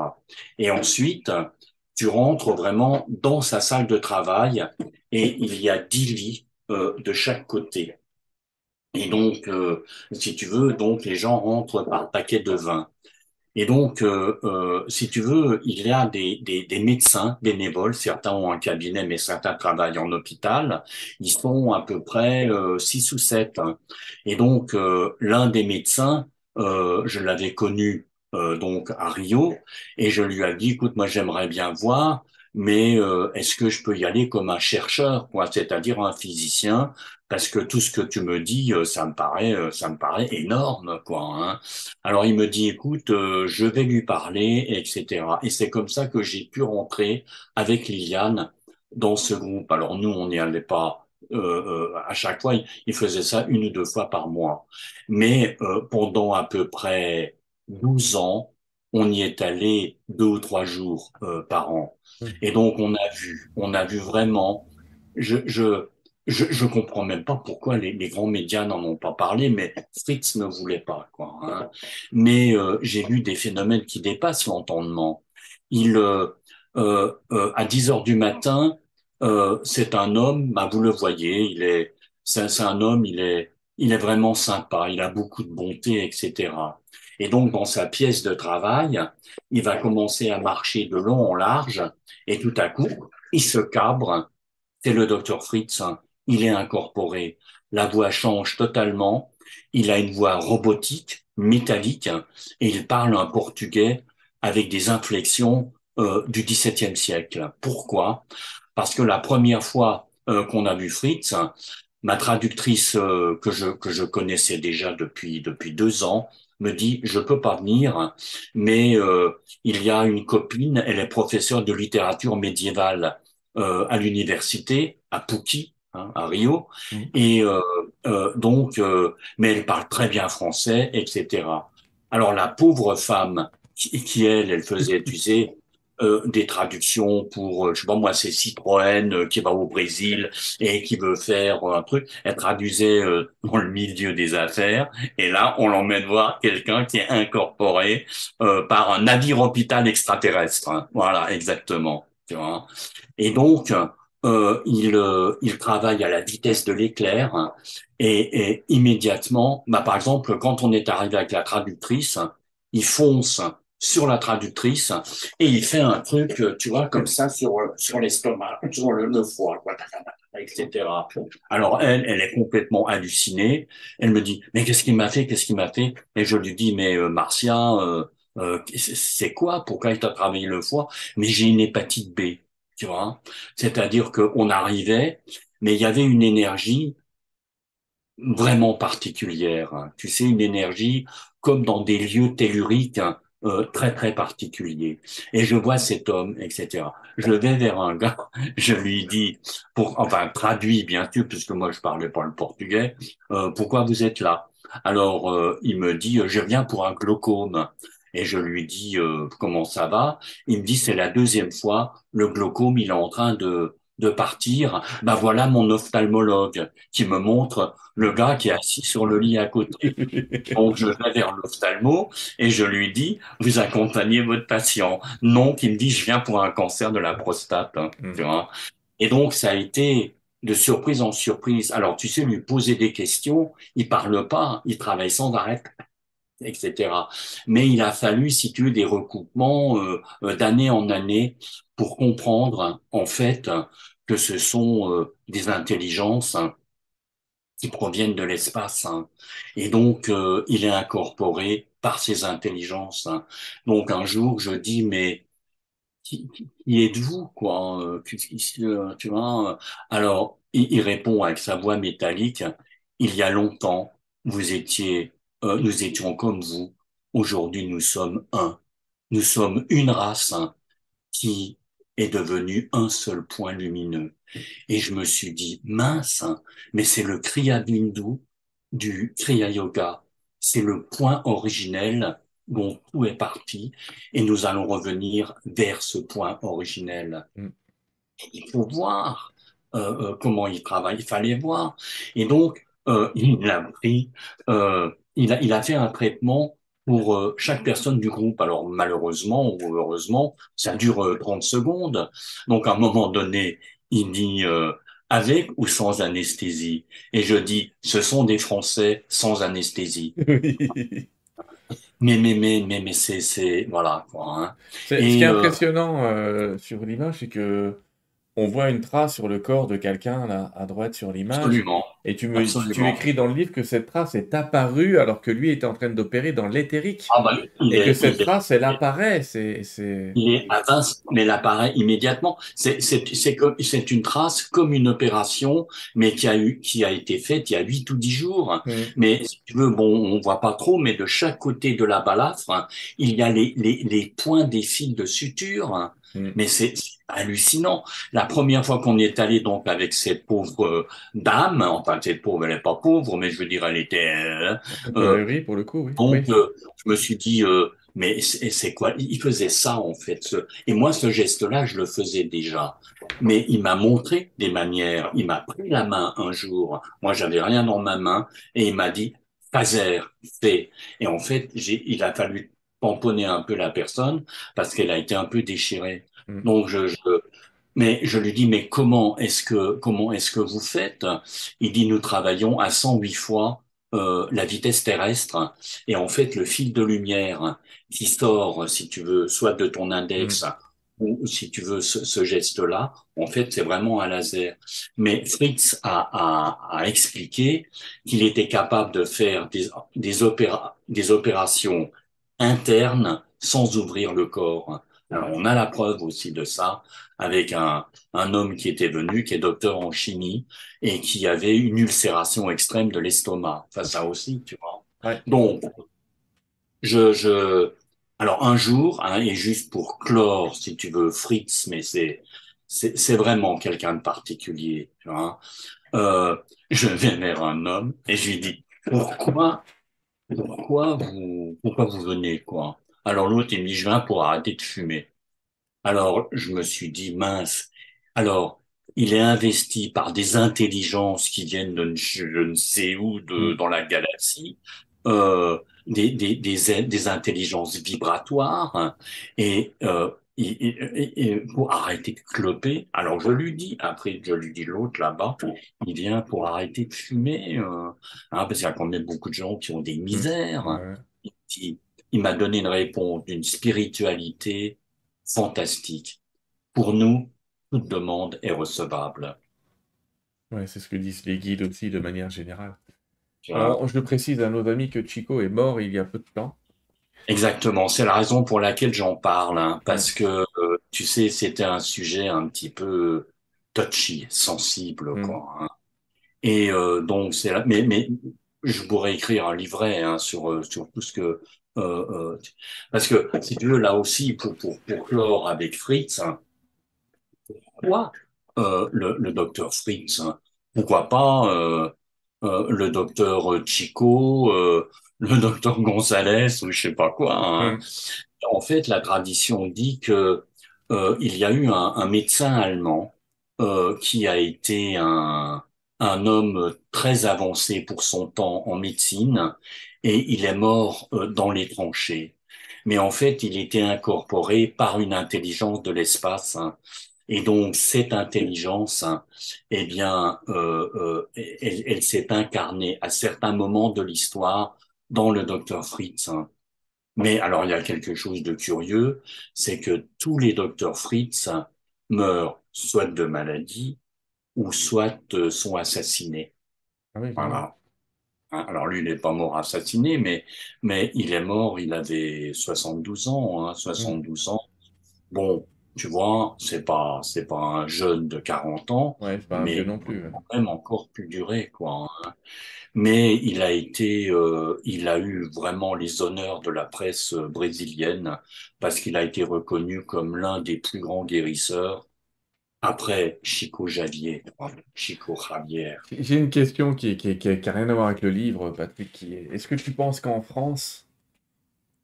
Et ensuite, tu rentres vraiment dans sa salle de travail et il y a dix lits de chaque côté. Et donc, si tu veux, donc les gens rentrent par paquet de vin. Et donc, euh, euh, si tu veux, il y a des, des, des, médecins bénévoles, certains ont un cabinet, mais certains travaillent en hôpital. Ils sont à peu près euh, six ou sept. Et donc, euh, l'un des médecins, euh, je l'avais connu donc à Rio, et je lui ai dit, écoute, moi j'aimerais bien voir mais euh, est-ce que je peux y aller comme un chercheur, quoi, c'est-à-dire un physicien, parce que tout ce que tu me dis, euh, ça me paraît, euh, ça me paraît énorme, quoi. Hein. Alors il me dit, écoute, je vais lui parler, etc. Et c'est comme ça que j'ai pu rentrer avec Liliane dans ce groupe. Alors nous, on n'y allait pas. à chaque fois, il faisait ça une ou deux fois par mois. Mais pendant à peu près 12 ans, on y est allé deux ou trois jours euh, par an. Mmh. Et donc on a vu, on a vu vraiment. Je je je, je comprends même pas pourquoi les, les grands médias n'en ont pas parlé, mais Fritz ne voulait pas quoi. Hein. Mais euh, j'ai vu des phénomènes qui dépassent l'entendement. Il euh, euh, euh à 10 heures du matin, c'est un homme, bah, vous le voyez, il est c'est un homme, il est il est vraiment sympa, il a beaucoup de bonté, etc. Et donc, dans sa pièce de travail, il va commencer à marcher de long en large, et tout à coup, il se cabre. C'est le docteur Fritz. Il est incorporé. La voix change totalement. Il a une voix robotique, métallique, et il parle un portugais avec des inflexions euh, du XVIIe siècle. Pourquoi? Parce que la première fois euh, qu'on a vu Fritz, ma traductrice euh, que je que je connaissais déjà depuis depuis deux ans me dit je peux pas venir, mais euh, il y a une copine, elle est professeure de littérature médiévale euh, à l'université à Puki, hein, à Rio, mmh. et euh, euh donc, euh, mais elle parle très bien français, etc. Alors la pauvre femme qui, qui elle, elle faisait, tu sais, euh, des traductions pour, euh, je sais pas moi, c'est Citroën euh, qui va au Brésil et qui veut faire un truc. Elle traduisait dans le milieu des affaires et là, on l'emmène voir quelqu'un qui est incorporé par un navire hôpital extraterrestre. Hein. Voilà, exactement. Tu vois. Et donc, euh, il, il travaille à la vitesse de l'éclair et, et, immédiatement, bah, par exemple, quand on est arrivé avec la traductrice, il fonce sur la traductrice et il fait un truc, tu vois, comme ça sur sur l'estomac, sur le, foie, etc. Alors elle, elle est complètement hallucinée. Elle me dit, mais qu'est-ce qu'il m'a fait, qu'est-ce qu'il m'a fait? Et je lui dis, mais euh, Marcia, euh, euh, c'est quoi? Pourquoi il t'a travaillé le foie? Mais j'ai une hépatite B, tu vois. C'est-à-dire qu'on arrivait, mais il y avait une énergie vraiment particulière. Tu sais, une énergie comme dans des lieux telluriques euh, très très particulier. Et je vois cet homme, etc. Je vais vers un gars, je lui dis, pour, enfin traduit bien sûr, puisque moi je parlais pas le portugais, euh, pourquoi vous êtes là? Alors euh, il me dit, je viens pour un glaucome. Et je lui dis, comment ça va? Il me dit, c'est la deuxième fois, le glaucome, il est en train de de partir, ben voilà mon ophtalmologue qui me montre le gars qui est assis sur le lit à côté. Donc je vais vers l'ophtalmo et je lui dis vous accompagnez votre patient. Non, qui me dit je viens pour un cancer de la prostate. Hein, mm. tu vois et donc ça a été de surprise en surprise. Alors tu sais lui poser des questions, il parle pas, il travaille sans arrêt etc. Mais il a fallu situer des recoupements euh, euh, d'année en année pour comprendre en fait que ce sont euh, des intelligences qui proviennent de l'espace. hein. Et donc, euh, il est incorporé par ces intelligences. hein. Donc, un jour, je dis, mais qui, qui- êtes-vous, quoi? euh, tu vois? Alors, il, il répond avec sa voix métallique, il y a longtemps, vous étiez, euh, nous étions comme vous. Aujourd'hui, nous sommes un. Nous sommes une race, hein, qui est devenue un seul point lumineux. Et je me suis dit, mince, hein, mais c'est le Kriya Bindu du Kriya Yoga. C'est le point originel dont tout est parti et nous allons revenir vers ce point originel. Mm. Il faut voir euh, euh, comment il travaille, il fallait voir. Et donc, euh, il a pris, euh, il a, il a fait un traitement pour euh, chaque personne du groupe. Alors malheureusement ou heureusement, ça dure euh, 30 secondes. Donc à un moment donné, il dit euh, avec ou sans anesthésie. Et je dis, ce sont des Français sans anesthésie. Oui. Mais mais mais mais mais c'est c'est voilà quoi. Hein. Ce qui est euh, impressionnant euh, sur l'image, c'est que on voit une trace sur le corps de quelqu'un là à droite sur l'image, absolument, et tu me, tu écris dans le livre que cette trace est apparue alors que lui était en train d'opérer dans l'éthérique, Ah bah et que cette est trace, elle apparaît. C'est, c'est... Il est à 20, mais elle apparaît immédiatement. C'est, c'est, c'est comme, c'est une trace comme une opération, mais qui a eu, qui a été faite il y a huit ou dix jours. Mm. Mais si tu veux, bon, on voit pas trop, mais de chaque côté de la balafre, il y a les, les, les points des fils de suture. Hein. Mm. Mais c'est hallucinant. La première fois qu'on est allé donc avec cette pauvre euh, dame, enfin cette pauvre, elle est pas pauvre, mais je veux dire, elle était euh, Un peu euh, ahuri pour le coup, oui. donc, Oui. euh, je me suis dit, euh, mais c'est quoi? Il faisait ça, en fait. ce- Et moi, ce geste-là, je le faisais déjà. Mais il m'a montré des manières. Il m'a pris la main un jour. Moi, j'avais rien dans ma main. Et il m'a dit, Fazer, fais. Et en fait, il a fallu tamponner un peu la personne parce qu'elle a été un peu déchirée. Mm. Donc, je, je, mais je lui dis, mais comment est-ce que, comment est-ce que vous faites? Il dit, nous travaillons à 108 fois euh, la vitesse terrestre et en fait le fil de lumière qui sort, si tu veux, soit de ton index ou si tu veux ce, ce geste-là, en fait c'est vraiment un laser. Mais Fritz a, a, a expliqué qu'il était capable de faire des, des, opéra, des opérations internes sans ouvrir le corps. Alors on a la preuve aussi de ça avec un, un homme qui était venu, qui est docteur en chimie, et qui avait une ulcération extrême de l'estomac. Enfin, ça aussi, tu vois. Ouais. Donc, je, je, alors un jour, hein, et juste pour clore, si tu veux, Fritz, mais c'est, c'est, c'est vraiment quelqu'un de particulier, tu vois. Euh, je vais vers un homme et je lui dis, pourquoi, pourquoi vous, pourquoi vous venez, quoi? Alors l'autre, il me dit, je viens pour arrêter de fumer. Alors, je me suis dit, mince. Alors, il est investi par des intelligences qui viennent de je ne sais où de, Mm. dans la galaxie, euh, des, des, des, des intelligences vibratoires, hein, et, euh, et, et- et pour arrêter de cloper. Alors, je lui dis, après, je lui dis l'autre là-bas, il vient pour arrêter de fumer, euh, hein, parce qu'il y a quand même beaucoup de gens qui ont des misères. Ouais. Il, il m'a donné une réponse d'une spiritualité fantastique. Pour nous, toute demande est recevable. Ouais, c'est ce que disent les guides aussi de manière générale. Alors, je le précise à nos amis que Chico est mort il y a peu de temps. Exactement, c'est la raison pour laquelle j'en parle, hein, parce que euh, tu sais, c'était un sujet un petit peu touchy, sensible, Mm. quoi. hein. Et euh, donc c'est là, mais mais je pourrais écrire un livret hein, sur euh, sur tout ce que euh, euh, parce que si tu veux là aussi pour pour pour clore avec Fritz, hein, pourquoi euh, le le docteur Fritz, hein, pourquoi pas euh, euh, le docteur Chico, euh, le docteur Gonzalez ou je sais pas quoi. hein. Mm. En fait, la tradition dit que euh, il y a eu un, un médecin allemand euh, qui a été un, un homme très avancé pour son temps en médecine et il est mort euh, dans les tranchées. Mais en fait, il était incorporé par une intelligence de l'espace. hein. Et donc, cette intelligence, hein, eh bien, euh, euh, elle, elle s'est incarnée à certains moments de l'histoire dans le docteur Fritz. hein. Mais alors, il y a quelque chose de curieux, c'est que tous les docteurs Fritz meurent soit de maladie ou soit euh, sont assassinés. Ah oui. Voilà. Hein, Alors lui, il n'est pas mort assassiné, mais, mais il est mort, il avait 72 ans, hein, Hmm. 72 ans. Bon, tu vois, c'est pas, c'est pas un jeune de 40 ans, Ouais, pas un mais non plus. ouais. quand même encore plus duré, quoi. hein. Mais il a été, euh, il a eu vraiment les honneurs de la presse euh, brésilienne parce qu'il a été reconnu comme l'un des plus grands guérisseurs après Chico Xavier, Chico Javier. J'ai une question qui, qui, qui, qui a rien à voir avec le livre, Patrick, est-ce que tu penses qu'en France,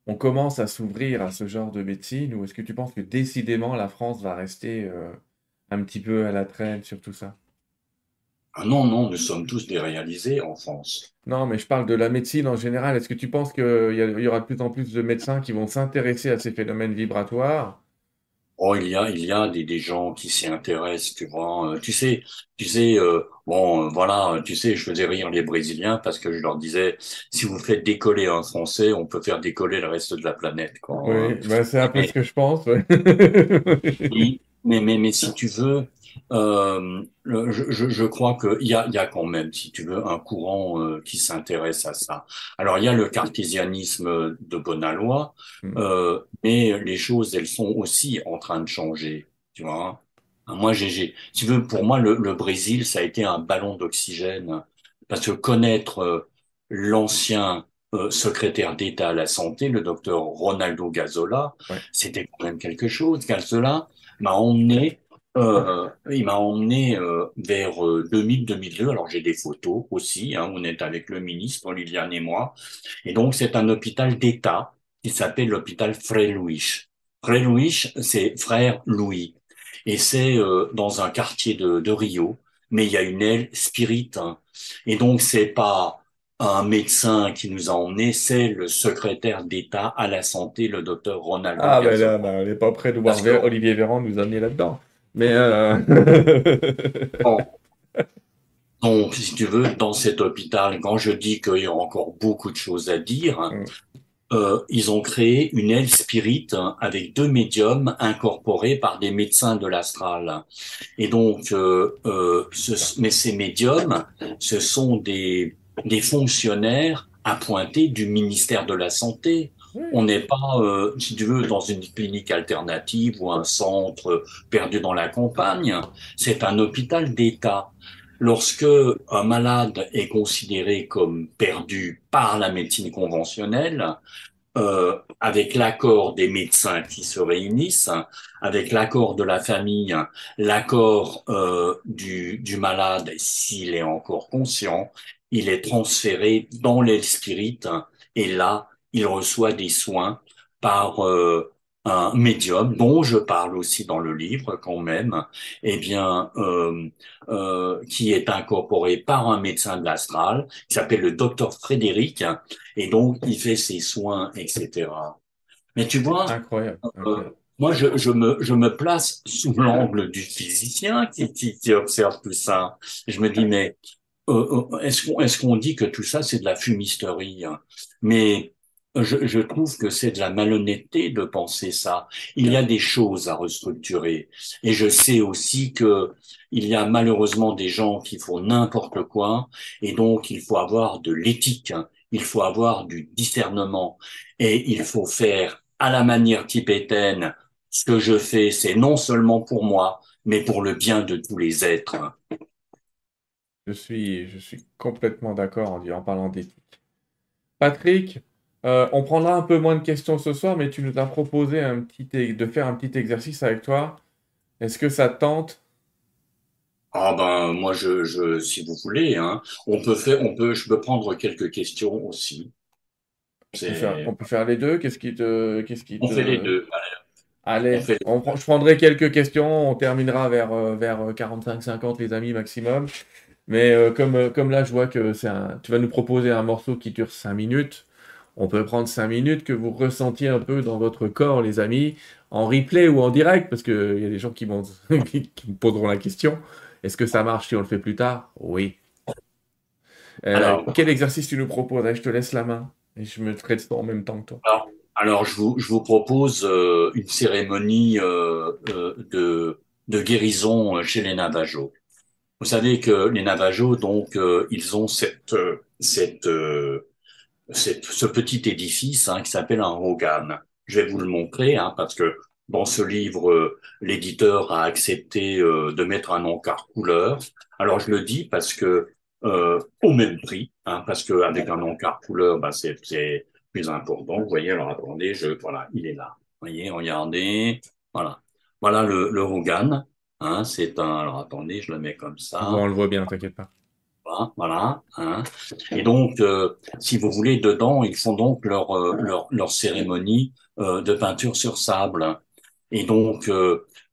on commence à s'ouvrir à ce genre de médecine, ou est-ce que tu penses que décidément la France va rester euh, un petit peu à la traîne sur tout ça? Ah non, non, nous sommes tous déréalisés en France. Non, mais je parle de la médecine en général. Est-ce que tu penses qu'il y, aura de plus en plus de médecins qui vont s'intéresser à ces phénomènes vibratoires? Oh, il y a, il y a des, des gens qui s'y intéressent, tu vois. Euh, tu sais, tu sais, euh, bon, euh, voilà, tu sais, je faisais rire les Brésiliens parce que je leur disais, si vous faites décoller un Français, on peut faire décoller le reste de la planète, quoi. Oui, bah, c'est un peu ce que je pense. ouais. Oui, mais, mais, mais si tu veux, euh, je, je, je crois qu'il y a, y a quand même, si tu veux, un courant euh, qui s'intéresse à ça. Alors, il y a le cartésianisme de Bonalois, Hmm. euh, mais les choses, elles sont aussi en train de changer, tu vois. Moi, j'ai, j'ai- si tu veux, pour moi, le, le Brésil, ça a été un ballon d'oxygène, parce que connaître euh, l'ancien euh, secrétaire d'État à la santé, le docteur Ronaldo Gazola, Ouais. c'était quand même quelque chose. Gazola m'a emmené, euh, il m'a emmené euh, vers euh, 2000-2002. Alors j'ai des photos aussi. Hein, on est avec le ministre Liliane et moi. Et donc c'est un hôpital d'État qui s'appelle l'hôpital Frère Louis. Frère Louis, c'est frère Louis, et c'est euh, dans un quartier de, de Rio. Mais il y a une aile spirit. hein. Et donc c'est pas un médecin qui nous a emmenés, c'est le secrétaire d'État à la santé, le docteur Ronaldo Ah, ben là, ben, on n'est pas prêt de voir Olivier Véran nous amener là-dedans. Mais euh, bon, Donc, si tu veux, dans cet hôpital, quand je dis qu'il y a encore beaucoup de choses à dire, hmm, euh, ils ont créé une aile spirit hein, avec deux médiums incorporés par des médecins de l'astral. Et donc, euh, euh, ce- mais ces médiums, ce sont des, des fonctionnaires appointés du ministère de la Santé. On n'est pas, euh, si tu veux, dans une clinique alternative ou un centre perdu dans la campagne. C'est un hôpital d'État. Lorsque un malade est considéré comme perdu par la médecine conventionnelle, euh, avec l'accord des médecins qui se réunissent, avec l'accord de la famille, l'accord euh, du, du malade s'il est encore conscient, il est transféré dans l'esprit et là, il reçoit des soins par euh, un médium dont je parle aussi dans le livre quand même, eh bien, euh, euh, qui est incorporé par un médecin de l'astral, qui s'appelle le docteur Frédéric, et donc il fait ses soins, etc. Mais tu vois, Incroyable, euh, incroyable. moi je, je me je me place sous l'angle du physicien qui, qui, qui observe tout ça. Je me dis mais euh, euh, est-ce qu'on est-ce qu'on dit que tout ça c'est de la fumisterie? Mais je, je trouve que c'est de la malhonnêteté de penser ça. Il y a des choses à restructurer, et je sais aussi que il y a malheureusement des gens qui font n'importe quoi, et donc il faut avoir de l'éthique, hein. il faut avoir du discernement, et il faut faire à la manière tibétaine. Ce que je fais, c'est non seulement pour moi, mais pour le bien de tous les êtres. Je suis, je suis complètement d'accord en, en parlant d'éthique. Patrick, euh, on prendra un peu moins de questions ce soir, mais tu nous as proposé un petit, de faire un petit exercice avec toi. Est-ce que ça te tente? Ah ben moi je, je si vous voulez hein, on peut faire on peut je peux prendre quelques questions aussi. On peut faire, C'est on peut faire les deux. Qu'est-ce qui te, qu'est-ce qui on fait les deux. Allez, on je prendrai quelques questions. On terminera vers, euh, vers 45-50 les amis maximum. Mais euh, comme, euh, comme là, je vois que c'est un... tu vas nous proposer un morceau qui dure 5 minutes. On peut prendre 5 minutes que vous ressentiez un peu dans votre corps, les amis, en replay ou en direct, parce qu'il y a des gens qui, vont... qui qui me poseront la question. Est-ce que ça marche si on le fait plus tard? Oui. Euh, alors quel exercice tu nous proposes? Je te laisse la main. Et je me traite en même temps que toi. alors, alors, je vous je vous propose euh, une cérémonie euh, de de guérison chez les Navajos. Vous savez que les Navajos, donc, ils ont cette, ce petit édifice hein, qui s'appelle un Rogan. Je vais vous le montrer hein, parce que dans ce livre, l'éditeur a accepté de mettre un encart couleur. Alors je le dis parce que euh, au même prix, hein, parce qu'avec un encart couleur, bah, c'est plus important. Vous voyez, alors attendez, je, voilà, il est là. Vous voyez, regardez, voilà. Voilà le, le Rogan. Hein, c'est un, alors attendez, je le mets comme ça. on le voit bien, t'inquiète pas. Voilà. Hein. Et donc, euh, si vous voulez, dedans, ils font donc leur, euh, leur, leur cérémonie euh, de peinture sur sable. Et donc,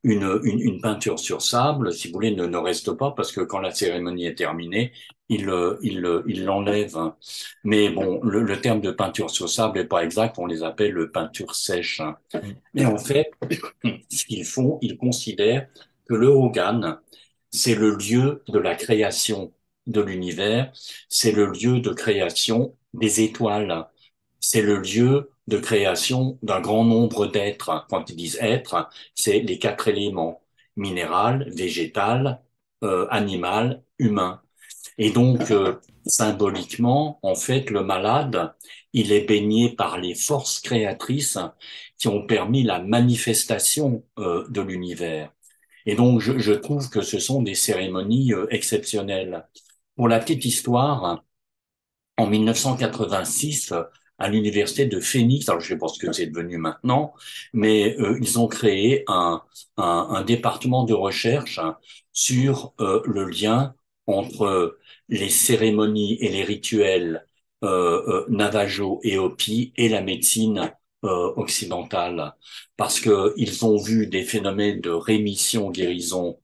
une, une, peinture sur sable, si vous voulez, ne, ne reste pas parce que quand la cérémonie est terminée, il il il l'enlève. Mais bon, le, terme de peinture sur sable n'est pas exact, on les appelle le peinture sèche. Mais en fait, ce qu'ils font, ils considèrent que le Hogan, c'est le lieu de la création de l'univers, c'est le lieu de création des étoiles, c'est le lieu de création d'un grand nombre d'êtres. Quand ils disent être, c'est les quatre éléments minéral, végétal, euh, animal, humain. Et donc, euh, symboliquement, en fait, le malade, il est baigné par les forces créatrices qui ont permis la manifestation euh, de l'univers. Et donc, je, je, trouve que ce sont des cérémonies euh, exceptionnelles. Pour la petite histoire, en 1986, à l'université de Phoenix, alors je sais pas ce que c'est devenu maintenant, mais euh, ils ont créé un, un, un, département de recherche sur euh, le lien entre les cérémonies et les rituels euh, euh Navajo et Hopi et la médecine occidentale, parce que ils ont vu des phénomènes de rémission, guérison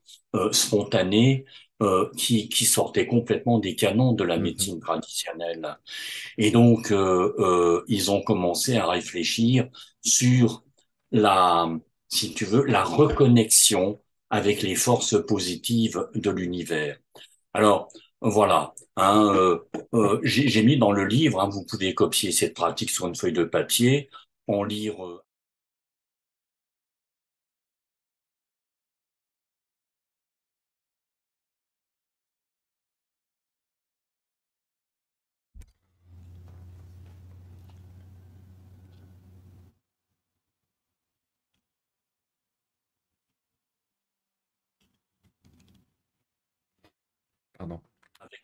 spontanée euh, qui, qui sortait complètement des canons de la mhm. médecine traditionnelle. Et donc, euh, euh, ils ont commencé à réfléchir sur la, si tu veux, la reconnexion avec les forces positives de l'univers. Alors, voilà. Hein, euh, euh, J'ai mis dans le livre, hein, vous pouvez copier cette pratique sur une feuille de papier, en lire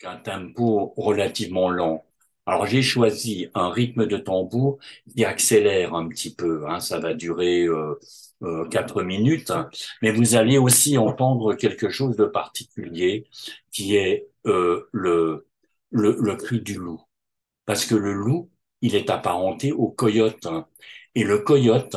un tempo relativement lent. Alors j'ai choisi un rythme de tambour qui accélère un petit peu. Hein, ça va durer euh, euh, quatre minutes, mais vous allez aussi entendre quelque chose de particulier qui est euh, le, le, le cri du loup, parce que le loup il est apparenté au coyote et le coyote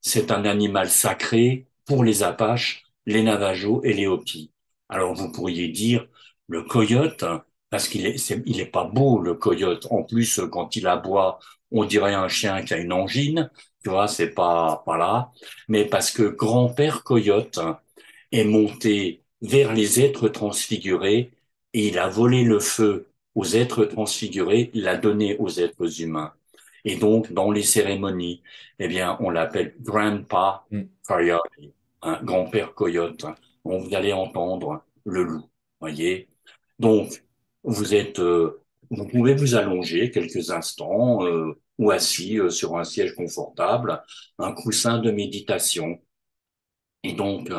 c'est un animal sacré pour les Apaches, les Navajos et les Hopis. Alors vous pourriez dire le coyote, parce qu'il est, il est pas beau le coyote. En plus, quand il aboie, on dirait un chien qui a une angine. Tu vois, c'est pas voilà. Mais parce que grand-père coyote est monté vers les êtres transfigurés et il a volé le feu aux êtres transfigurés, il l'a donné aux êtres humains. Et donc, dans les cérémonies, eh bien, on l'appelle Grandpa mm. Coyote, un grand-père coyote. On vous allez entendre le loup, voyez. Donc, vous êtes, euh, vous pouvez vous allonger quelques instants euh, ou assis euh, sur un siège confortable, un coussin de méditation. Et donc,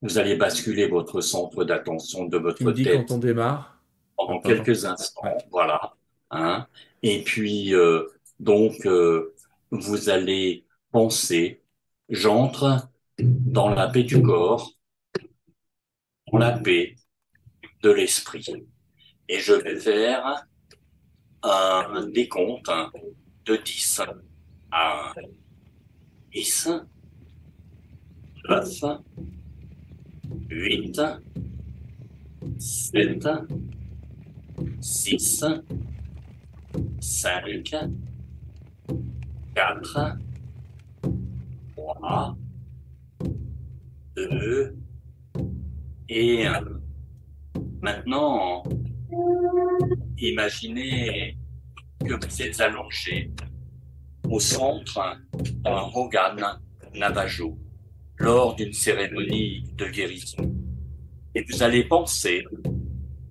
vous allez basculer votre centre d'attention de votre tu tête. quand on démarre Pendant quelques instants, voilà. Hein. Et puis, donc, vous allez penser, j'entre dans la paix du corps, dans la paix de l'esprit. Et je vais faire un décompte de 10 à 10, 9, 8, 7, 6, 5, 4, 3, 2 et 1. Maintenant, imaginez que vous êtes allongé au centre d'un Rogan Navajo lors d'une cérémonie de guérison. Et vous allez penser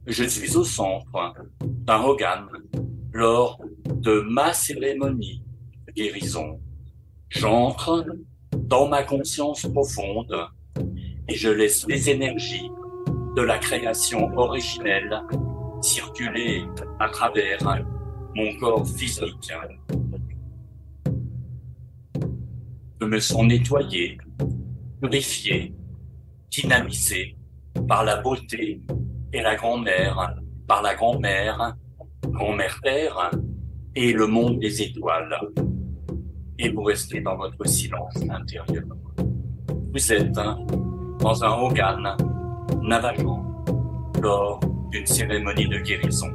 je suis au centre d'un Hogan lors de ma cérémonie de guérison. J'entre dans ma conscience profonde et je laisse les énergies de la création originelle circuler à travers mon corps physique. Je me sens nettoyé, purifié, dynamisé par la beauté et la grand-mère, par la grand-mère, grand-mère terre et le monde des étoiles. Et vous restez dans votre silence intérieur. Vous êtes dans un organe navajo lors d'une cérémonie de guérison.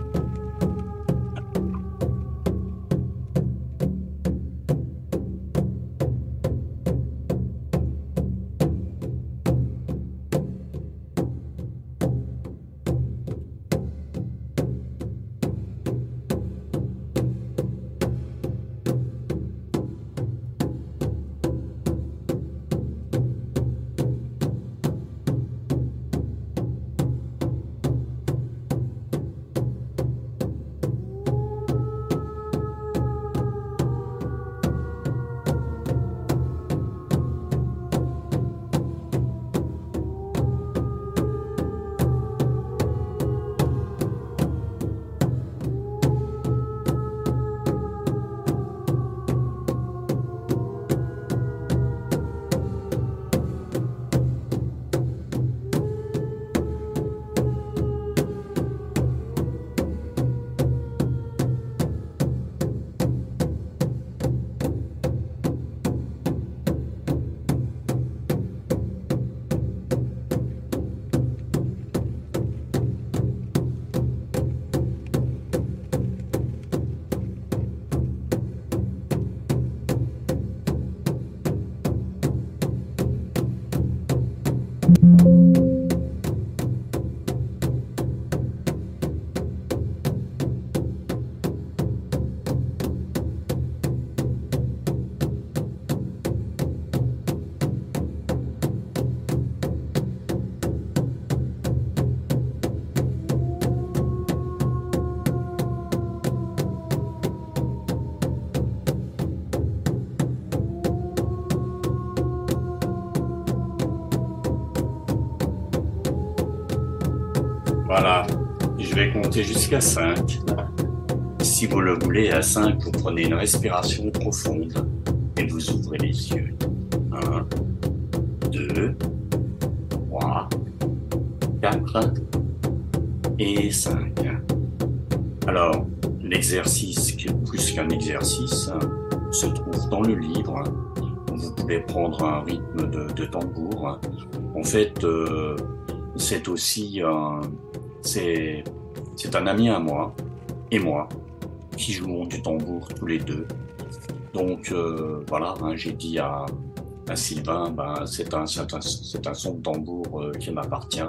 Jusqu'à 5. Si vous le voulez, à 5, vous prenez une respiration profonde et vous ouvrez les yeux. 1, 2, 3, 4 et 5. Alors, l'exercice, qui est plus qu'un exercice, se trouve dans le livre. Vous pouvez prendre un rythme de, tambour. En fait, euh, c'est aussi un c'est, c'est un ami à moi et moi qui jouons du tambour tous les deux. Donc euh, voilà, hein, j'ai dit à, Sylvain, ben, c'est un, un, un son de tambour euh, qui m'appartient.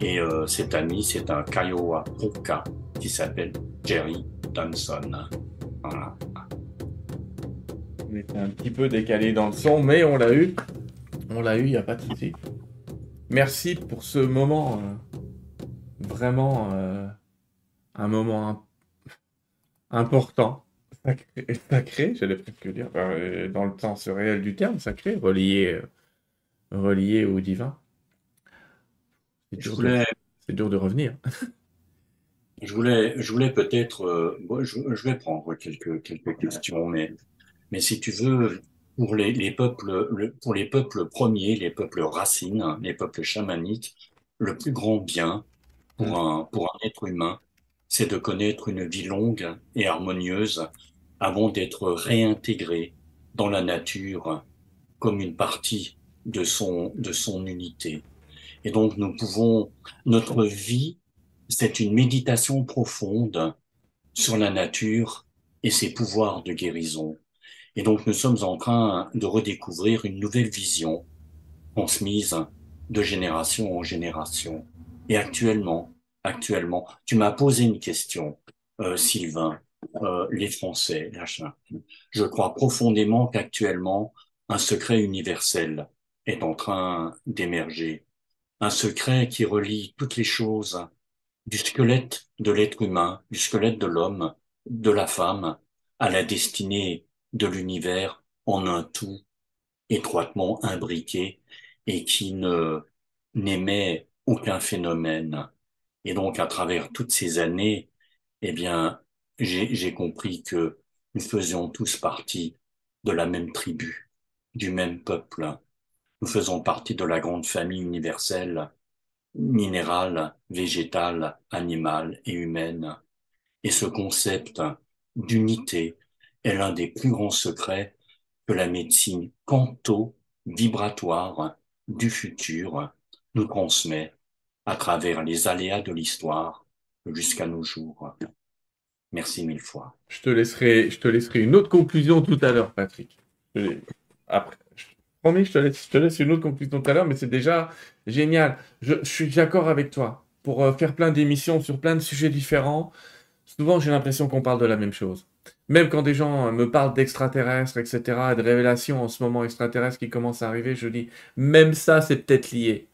Et euh, cet ami, c'est un Kiowa Polka qui s'appelle Jerry Dunson. Voilà. On était un petit peu décalé dans le son, mais on l'a eu. On l'a eu, il n'y a pas de souci. Merci pour ce moment vraiment euh, un moment important, sacré, sacré j'allais presque dire, euh, dans le sens réel du terme, sacré, relié, euh, relié au divin. C'est dur, dur, de revenir. je voulais, je voulais peut-être, je, vais prendre quelques, quelques questions, mais, mais si tu veux, pour les, les peuples, pour les peuples premiers, les peuples racines, les peuples chamaniques, le plus grand bien, pour mm. un, pour un être humain, c'est de connaître une vie longue et harmonieuse avant d'être réintégré dans la nature comme une partie de son, de son unité. Et donc nous pouvons, notre vie, c'est une méditation profonde sur la nature et ses pouvoirs de guérison. Et donc nous sommes en train de redécouvrir une nouvelle vision transmise de génération en génération. Et actuellement, actuellement, tu m'as posé une question, euh, Sylvain, euh, les Français. Je crois profondément qu'actuellement, un secret universel est en train d'émerger. Un secret qui relie toutes les choses du squelette de l'être humain, du squelette de l'homme, de la femme, à la destinée de l'univers en un tout étroitement imbriqué et qui ne n'émet aucun phénomène. Et donc, à travers toutes ces années, eh bien, j'ai compris que nous faisions tous partie de la même tribu, du même peuple. Nous faisons partie de la grande famille universelle, minérale, végétale, animale et humaine. Et ce concept d'unité est l'un des plus grands secrets que la médecine quanto-vibratoire du futur nous transmet à travers les aléas de l'histoire jusqu'à nos jours. Merci mille fois. Je te laisserai, je te laisserai une autre conclusion tout à l'heure, Patrick. Après, je promets, je te laisse, je te laisse une autre conclusion tout à l'heure, mais c'est déjà génial. Je, je suis d'accord avec toi. Pour euh, faire plein d'émissions sur plein de sujets différents, souvent j'ai l'impression qu'on parle de la même chose. Même quand des gens me parlent d'extraterrestres, etc., de révélations en ce moment extraterrestres qui commencent à arriver, je dis, même ça, c'est peut-être lié.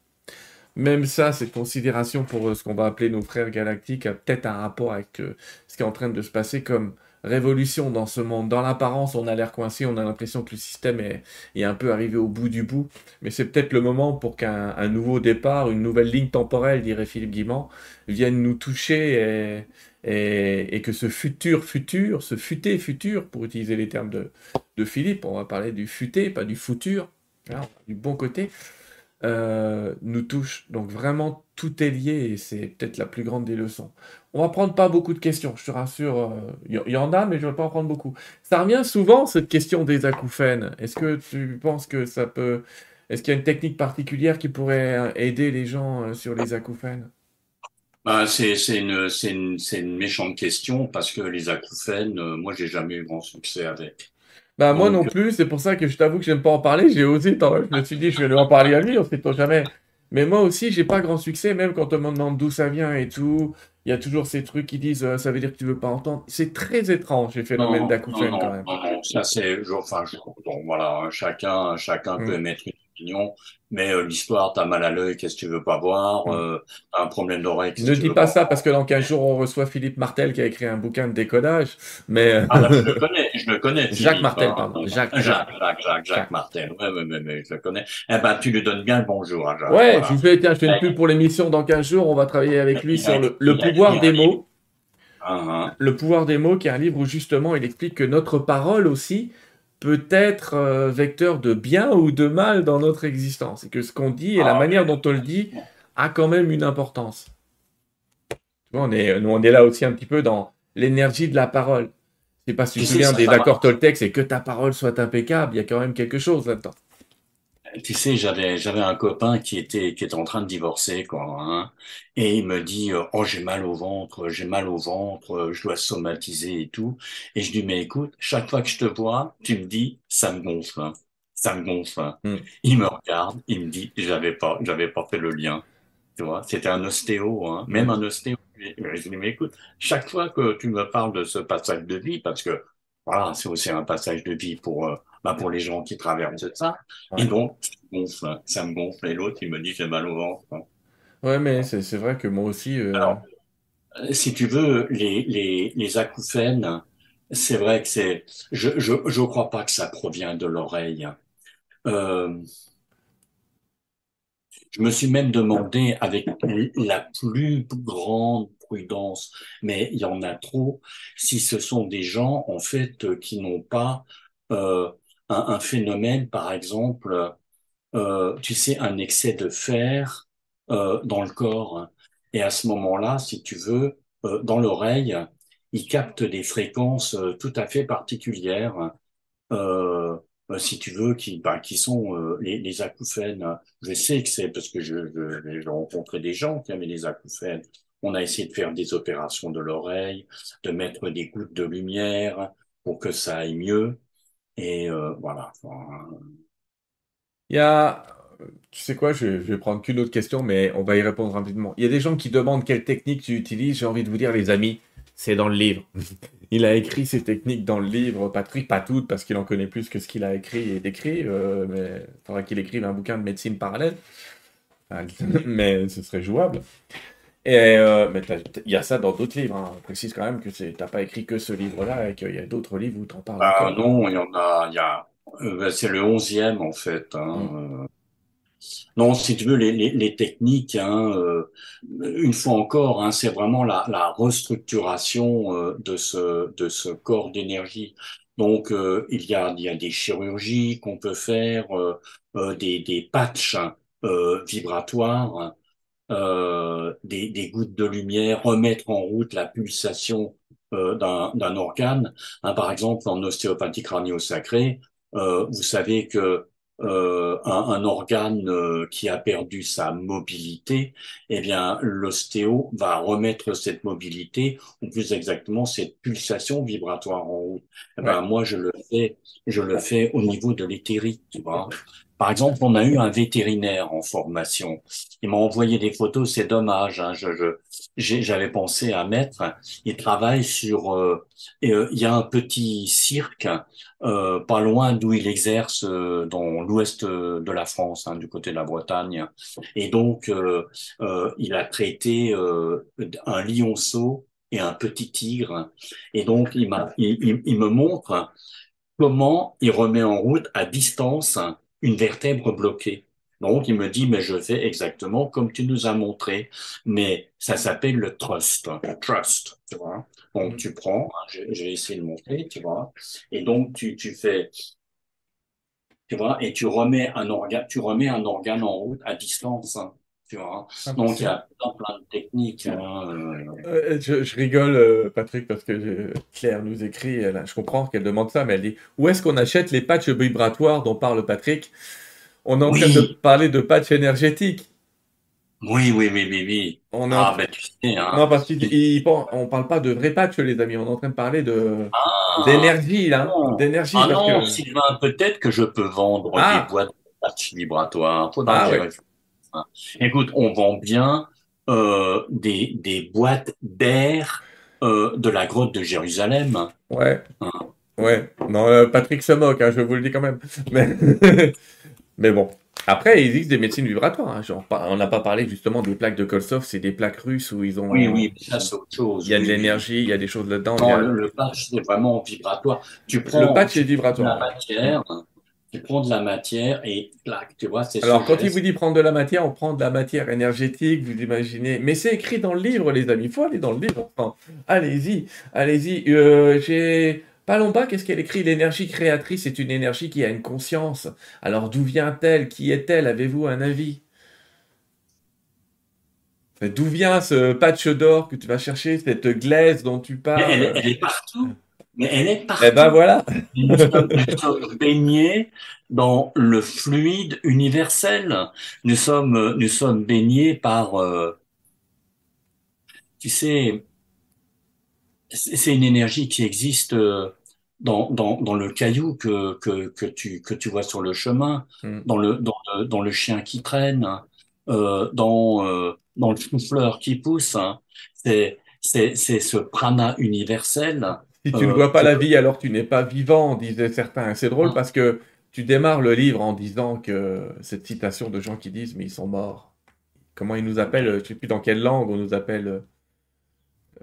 Même ça, cette considération pour euh, ce qu'on va appeler nos frères galactiques a peut-être un rapport avec euh, ce qui est en train de se passer comme révolution dans ce monde. Dans l'apparence, on a l'air coincé, on a l'impression que le système est, est, un peu arrivé au bout du bout. Mais c'est peut-être le moment pour qu'un nouveau départ, une nouvelle ligne temporelle, dirait Philippe Guimand, vienne nous toucher et, et, que ce futur futur, ce futé futur, pour utiliser les termes de, de Philippe, on va parler du futé, pas du futur, hein, du bon côté, euh, nous touche. Donc vraiment, tout est lié et c'est peut-être la plus grande des leçons. On va prendre pas beaucoup de questions, je te rassure. Il euh, y, en a, mais je vais pas en prendre beaucoup. Ça revient souvent, cette question des acouphènes. Est-ce que tu penses que ça peut... Est-ce qu'il y a une technique particulière qui pourrait euh, aider les gens sur les acouphènes? Bah, c'est une, une, une, méchante question parce que les acouphènes, moi, j'ai jamais eu grand succès avec. Bah, moi non plus, c'est pour ça que je t'avoue que j'aime pas en parler. J'ai osé, je me suis dit, je vais lui en parler à lui, on sait pas jamais. Mais moi aussi, j'ai pas grand succès, même quand on me demande d'où ça vient et tout. Il y a toujours ces trucs qui disent, euh, ça veut dire que tu veux pas entendre. C'est très étrange, les phénomènes d'acouphènes, quand même. Non, ça c'est, enfin, voilà, chacun, chacun peut mm. mettre une mais euh, l'histoire, t'as mal à l'œil, qu'est-ce que tu veux pas voir, mm. euh, un problème d'oreille. Ne dis pas ça parce que dans 15 jours, on reçoit Philippe Martel qui a écrit un bouquin de décodage. Mais... Euh, ah, je le connais, je le connais. Jacques Martel, hein. pardon. Jacques, Jacques, Jacques, Jacques, Martel. Ouais, ouais, ouais, je le connais. Eh ben, tu lui donnes bien le bonjour à Jacques. Ouais, je fais, tiens, je fais une pub pour l'émission dans 15 jours. On va travailler avec lui sur le, pouvoir des mots. Uh-huh. Le pouvoir des mots, qui est un livre où justement il explique que notre parole aussi peut être euh, vecteur de bien ou de mal dans notre existence. Et que ce qu'on dit et la ah, manière dont on le dit a quand même une importance. on est, nous, on est là aussi un petit peu dans l'énergie de la parole. C'est pas si tu te souviens des accords Toltec, c'est que ta parole soit impeccable. Il y a quand même quelque chose là-dedans tu sais, j'avais j'avais un copain qui était qui était en train de divorcer quoi, hein, et il me dit euh, oh j'ai mal au ventre, j'ai mal au ventre, euh, je dois somatiser et tout, et je lui mais écoute, chaque fois que je te vois, tu me dis ça me gonfle, hein. ça me gonfle. Hein. Hmm. Il me regarde, il me dit j'avais pas j'avais pas fait le lien, tu vois, c'était un ostéo, hein, même un ostéo. Je lui mais écoute, chaque fois que tu me parles de ce passage de vie, parce que voilà, c'est aussi un passage de vie pour euh, bah, pour les gens qui traversent ça. Et donc, ça me gonfle. Et l'autre, il me dit, j'ai mal au ventre. Ouais, mais c'est vrai que moi aussi. Euh, Alors, euh, si tu veux, les, les, les acouphènes, c'est vrai que c'est. Je, je, je crois pas que ça provient de l'oreille. Euh, je me suis même demandé avec la plus grande mais il y en a trop, si ce sont des gens en fait qui n'ont pas euh, un, phénomène, par exemple, euh, tu sais, un excès de fer euh, dans le corps. Et à ce moment-là, si tu veux, euh, dans l'oreille, il capte des fréquences euh, tout à fait particulières, euh, si tu veux, qui, bah, qui sont les, les, acouphènes. Je sais que c'est parce que je, j'ai rencontré des gens qui avaient des acouphènes. On a essayé de faire des opérations de l'oreille, de mettre des gouttes de lumière pour que ça aille mieux. Et euh, voilà. Il y a, tu sais quoi, je, vais prendre qu'une autre question, mais on va y répondre rapidement. Il y a des gens qui demandent quelle technique tu utilises. J'ai envie de vous dire, les amis, c'est dans le livre. il a écrit ces techniques dans le livre, Patrick, pas toutes, parce qu'il en connaît plus que ce qu'il a écrit et décrit, euh, il faudra qu'il écrive un bouquin de médecine parallèle. mais ce serait jouable. Et euh, mais il y a ça dans d'autres livres. hein. On précise quand même que c'est, t'as pas écrit que ce livre-là et qu'il y a d'autres livres où t'en parles Ah non, il y en a, il y a, euh, ben, c'est le onzième en fait. Hmm. Hein. Non, si tu veux, les, les, les techniques, hein, euh, une fois encore, hein, c'est vraiment la, la restructuration euh, de ce, de ce corps d'énergie. Donc, euh, il y a, il y a des chirurgies qu'on peut faire, euh, euh, des, des patchs euh, vibratoires, euh, des, des gouttes de lumière, remettre en route la pulsation euh, d'un, organe. Hein, par exemple, en ostéopathie crânio-sacrée, euh, vous savez que euh, un, un organe euh, qui a perdu sa mobilité, eh bien, l'ostéo va remettre cette mobilité, ou plus exactement cette pulsation vibratoire en route. Eh ben, Ouais. moi, je le fais, je le fais au niveau de l'éthérique, tu vois. Par exemple, on a eu un vétérinaire en formation. Il m'a envoyé des photos, c'est dommage. Hein, je, j'avais pensé à mettre. Il travaille sur. euh, euh, il y a un petit cirque euh, pas loin d'où il exerce euh, dans l'ouest de la France, hein, du côté de la Bretagne. Et donc, euh, euh, il a traité euh, un lionceau et un petit tigre. Et donc, il il, il, il me montre comment il remet en route à distance une vertèbre bloquée. Donc, il me dit, mais je fais exactement comme tu nous as montré, mais ça s'appelle le trust, trust, tu vois. Donc, tu prends, j'ai essayé de montrer, tu vois, et donc tu, tu fais, tu vois, et tu remets un organe, tu remets un organe en route à distance, hein, tu vois. Ah, Donc, il y a plein, plein de techniques. hein, euh, Euh, je, je rigole, euh, Patrick, parce que Claire nous écrit, elle a- je comprends qu'elle demande ça, mais elle dit Où est-ce qu'on achète les patchs vibratoires dont parle Patrick? On est en train de parler de patchs énergétiques. oui, oui, oui, oui, oui. On en Ah, ben, tu sais, hein. Non, parce qu'on parle pas de vrais patchs, les amis. On est en train de parler de Ah, d'énergie, là. non. D'énergie, Ah non, que. Sylvain, peut-être que je peux vendre des Ah, boîtes de patchs vibratoires. Faudra ah que ouais. Hein. Écoute, on vend bien euh, des, des boîtes d'air euh, de la grotte de Jérusalem. Ouais, hein. ouais. Non, euh, Patrick se moque, hein, je vous le dis quand même. Mais, mais bon. Après, il existe des médecines vibratoires. hein. Genre, on n'a pas parlé justement des plaques de Kolsov, c'est des plaques russes où ils Oui, ont. oui, mais ça c'est autre Il chose. y a de Oui, oui. l'énergie, il y a des choses là-dedans. Il Non, a... le, le patch c'est vraiment vibratoire. Tu Le prends, patch est la vibratoire. matière, tu prends de la matière et clac, tu vois, c'est ce Alors, quand il vous dit prendre de la matière, on prend de la matière énergétique, vous imaginez. Mais c'est écrit dans le livre, les amis. Il faut aller dans le livre. Enfin, allez-y, allez-y. Euh, j'ai Palomba, qu'est-ce qu'elle écrit? L'énergie créatrice est une énergie qui a une conscience. Alors, d'où vient-elle? Qui est-elle? Avez-vous un avis? D'où vient ce patch d'or que tu vas chercher, cette glaise dont tu elle, parles? elle est partout. Mais elle est Eh ben partout. voilà. Nous sommes, nous sommes baignés dans le fluide universel. Nous sommes, nous sommes baignés par, euh, tu sais, c'est une énergie qui existe euh, dans, dans, dans le caillou que, que, que tu, que tu vois sur le chemin, Hmm. dans le, dans le, dans le chien qui traîne, euh, dans, euh, dans le chou-fleur qui pousse. hein. C'est, c'est, c'est ce prana universel Si tu ne euh, vois pas que, la vie, alors tu n'es pas vivant, disaient certains. C'est drôle parce que tu démarres le livre en disant que cette citation de gens qui disent mais ils sont morts. Comment ils nous appellent, je ne sais plus dans quelle langue on nous appelle.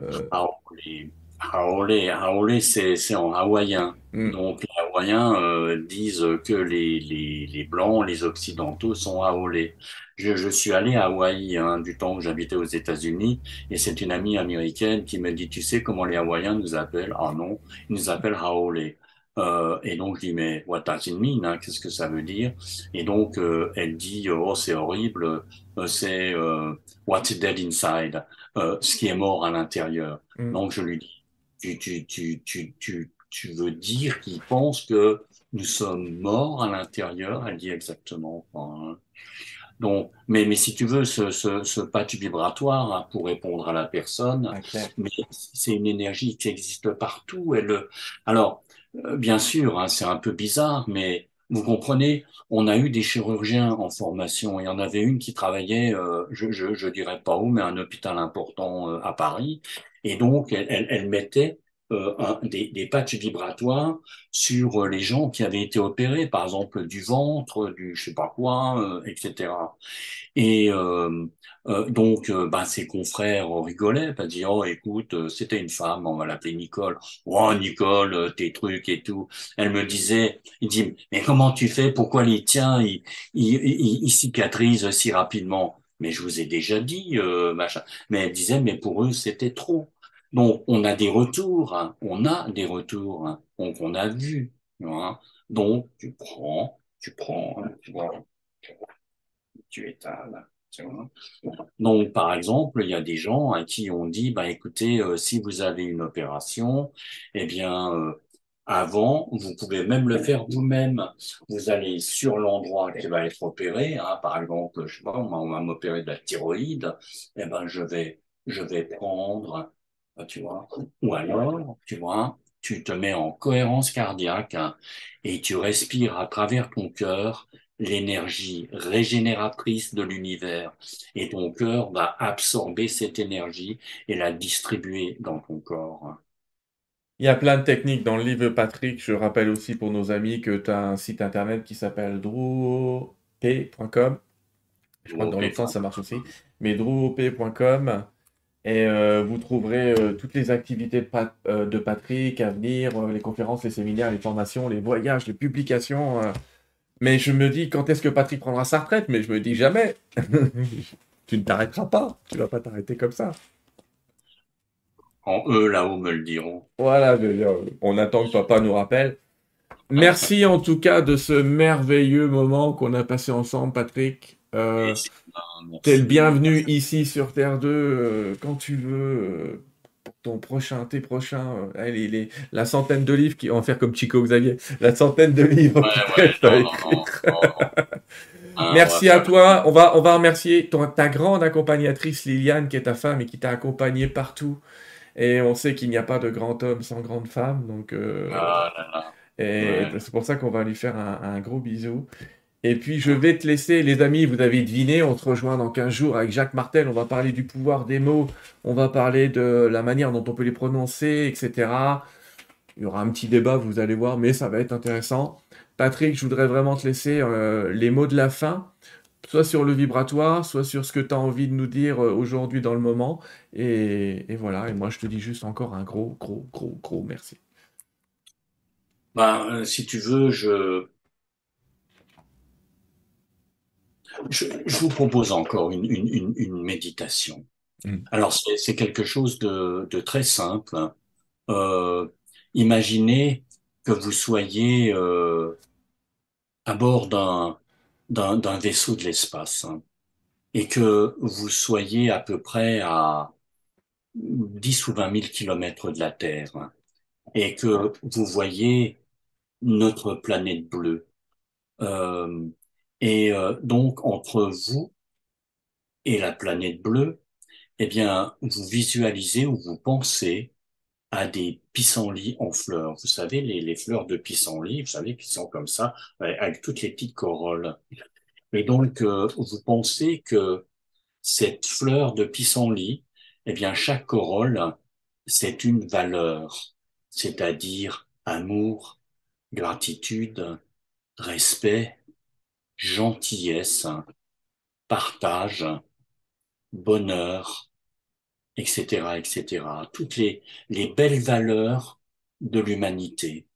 euh, Haole. Haole, c'est en hawaïen. hmm. Donc les Hawaïens euh, disent que les, les, les Blancs, les Occidentaux sont Haolés. Je, je suis allé à Hawaï hein, du temps où j'habitais aux États-Unis et c'est une amie américaine qui me dit, tu sais comment les Hawaïens nous appellent? Ah non, ils nous appellent Haole. Euh, et donc je dis, mais what does it mean? hein, Qu'est-ce que ça veut dire? Et donc euh, elle dit, oh c'est horrible, euh, c'est euh, what's dead inside, ce qui est mort à l'intérieur. Hmm. Donc je lui dis, tu, tu, tu, tu, tu, tu veux dire qu'ils pensent que nous sommes morts à l'intérieur? Elle dit exactement. Enfin, donc, mais, mais si tu veux, ce, ce, ce patch vibratoire, hein, pour répondre à la personne, Ah, mais c'est une énergie qui existe partout. Elle, alors, euh, bien sûr, hein, c'est un peu bizarre, mais vous comprenez, on a eu des chirurgiens en formation. Il y en avait une qui travaillait, euh, je, je, je dirais pas où, mais un hôpital important euh, à Paris. Et donc, elle, elle, elle mettait euh, un, des, des patchs vibratoires sur les gens qui avaient été opérés, par exemple du ventre, du je sais pas quoi, etc. Et euh, euh, donc, euh, bah, ses confrères rigolaient, pas dire oh écoute, euh, c'était une femme, on va l'appeler Nicole. Oh Nicole, euh, tes trucs et tout. Elle me disait, il dit mais comment tu fais? Pourquoi les tiens ils, ils, ils, ils cicatrisent si rapidement? Mais je vous ai déjà dit, machin. Mais elle disait mais pour eux c'était trop. Donc on a des retours, hein. on a des retours, hein. donc on a vu. Hein. Donc tu prends, tu prends, hein, tu vois tu étales. Donc, par exemple, il y a des gens à qui on dit, bah, écoutez, euh, si vous avez une opération, eh bien, euh, avant, vous pouvez même le faire vous-même. Vous allez sur l'endroit qui va être opéré. Hein, par exemple, je sais pas, on va m'opérer de la thyroïde. Eh ben, je vais, je vais prendre, tu vois, ou alors, tu vois, tu te mets en cohérence cardiaque hein, et tu respires à travers ton cœur l'énergie régénératrice de l'univers et ton cœur va absorber cette énergie et la distribuer dans ton corps. Il y a plein de techniques dans le livre Patrick. Je rappelle aussi pour nos amis que tu as un site internet qui s'appelle drop.com. Je crois que dans l'autre sens ça marche aussi. Mais drop.com et euh, vous trouverez euh, toutes les activités de, euh, de Patrick à venir, les conférences, les séminaires, les formations, les voyages, les publications. Mais je me dis, quand est-ce que Patrick prendra sa retraite? Mais je me dis jamais. tu ne t'arrêteras pas. Tu vas pas t'arrêter comme ça. En eux, là-haut, me le diront. Voilà, on attend que papa nous rappelle. Merci en tout cas de ce merveilleux moment qu'on a passé ensemble, Patrick. Euh, T'es le bienvenu ici sur Terre 2 euh, quand tu veux. Euh, ton prochain, tes prochains, euh, les, la centaine de livres qui vont faire comme Chico Xavier, la centaine de livres Merci à toi. On va, on va remercier ton, ta grande accompagnatrice Liliane, qui est ta femme et qui t'a accompagné partout. Et on sait qu'il n'y a pas de grand homme sans grande femme. Donc, ah et c'est pour ça qu'on va lui faire un, un gros bisou. Et puis je vais te laisser, les amis, vous avez deviné, on se rejoint dans 15 jours avec Jacques Martel, on va parler du pouvoir des mots, on va parler de la manière dont on peut les prononcer, etc. Il y aura un petit débat, vous allez voir, mais ça va être intéressant. Patrick, je voudrais vraiment te laisser euh, les mots de la fin, soit sur le vibratoire, soit sur ce que tu as envie de nous dire euh, aujourd'hui dans le moment. Et, et, voilà, et moi je te dis juste encore un gros, gros, gros, gros merci. Ben, si tu veux, je Je, vous propose encore une, une, une, méditation. Mm. Alors, c'est quelque chose de, de, très simple. Euh, imaginez que vous soyez euh, à bord d'un d'un vaisseau de l'espace hein, et que vous soyez à peu près à 10 ou 20 000 kilomètres de la Terre hein, et que vous voyez notre planète bleue. Euh, et euh, donc, entre vous et la planète bleue, eh bien, vous visualisez ou vous pensez à des pissenlits en fleurs. Vous savez, les, les fleurs de pissenlit, vous savez, qui sont comme ça, avec toutes les petites corolles. Et donc, euh, vous pensez que cette fleur de pissenlit, eh bien, chaque corolle, c'est une valeur, c'est-à-dire amour, gratitude, respect, gentillesse, partage, bonheur, etc., etc. Toutes les, les belles valeurs de l'humanité.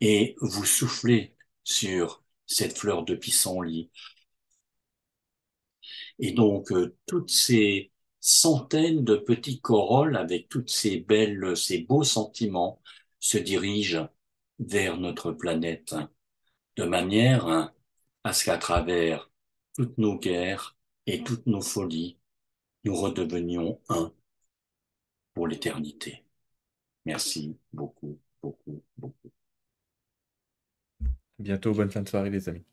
Et vous soufflez sur cette fleur de pissenlit. Et donc, euh, toutes ces centaines de petits corolles avec toutes ces belles, ces beaux sentiments se dirigent vers notre planète de manière à ce qu'à travers toutes nos guerres et toutes nos folies, nous redevenions un pour l'éternité. Merci beaucoup, beaucoup, beaucoup. Bientôt, bonne fin de soirée les amis.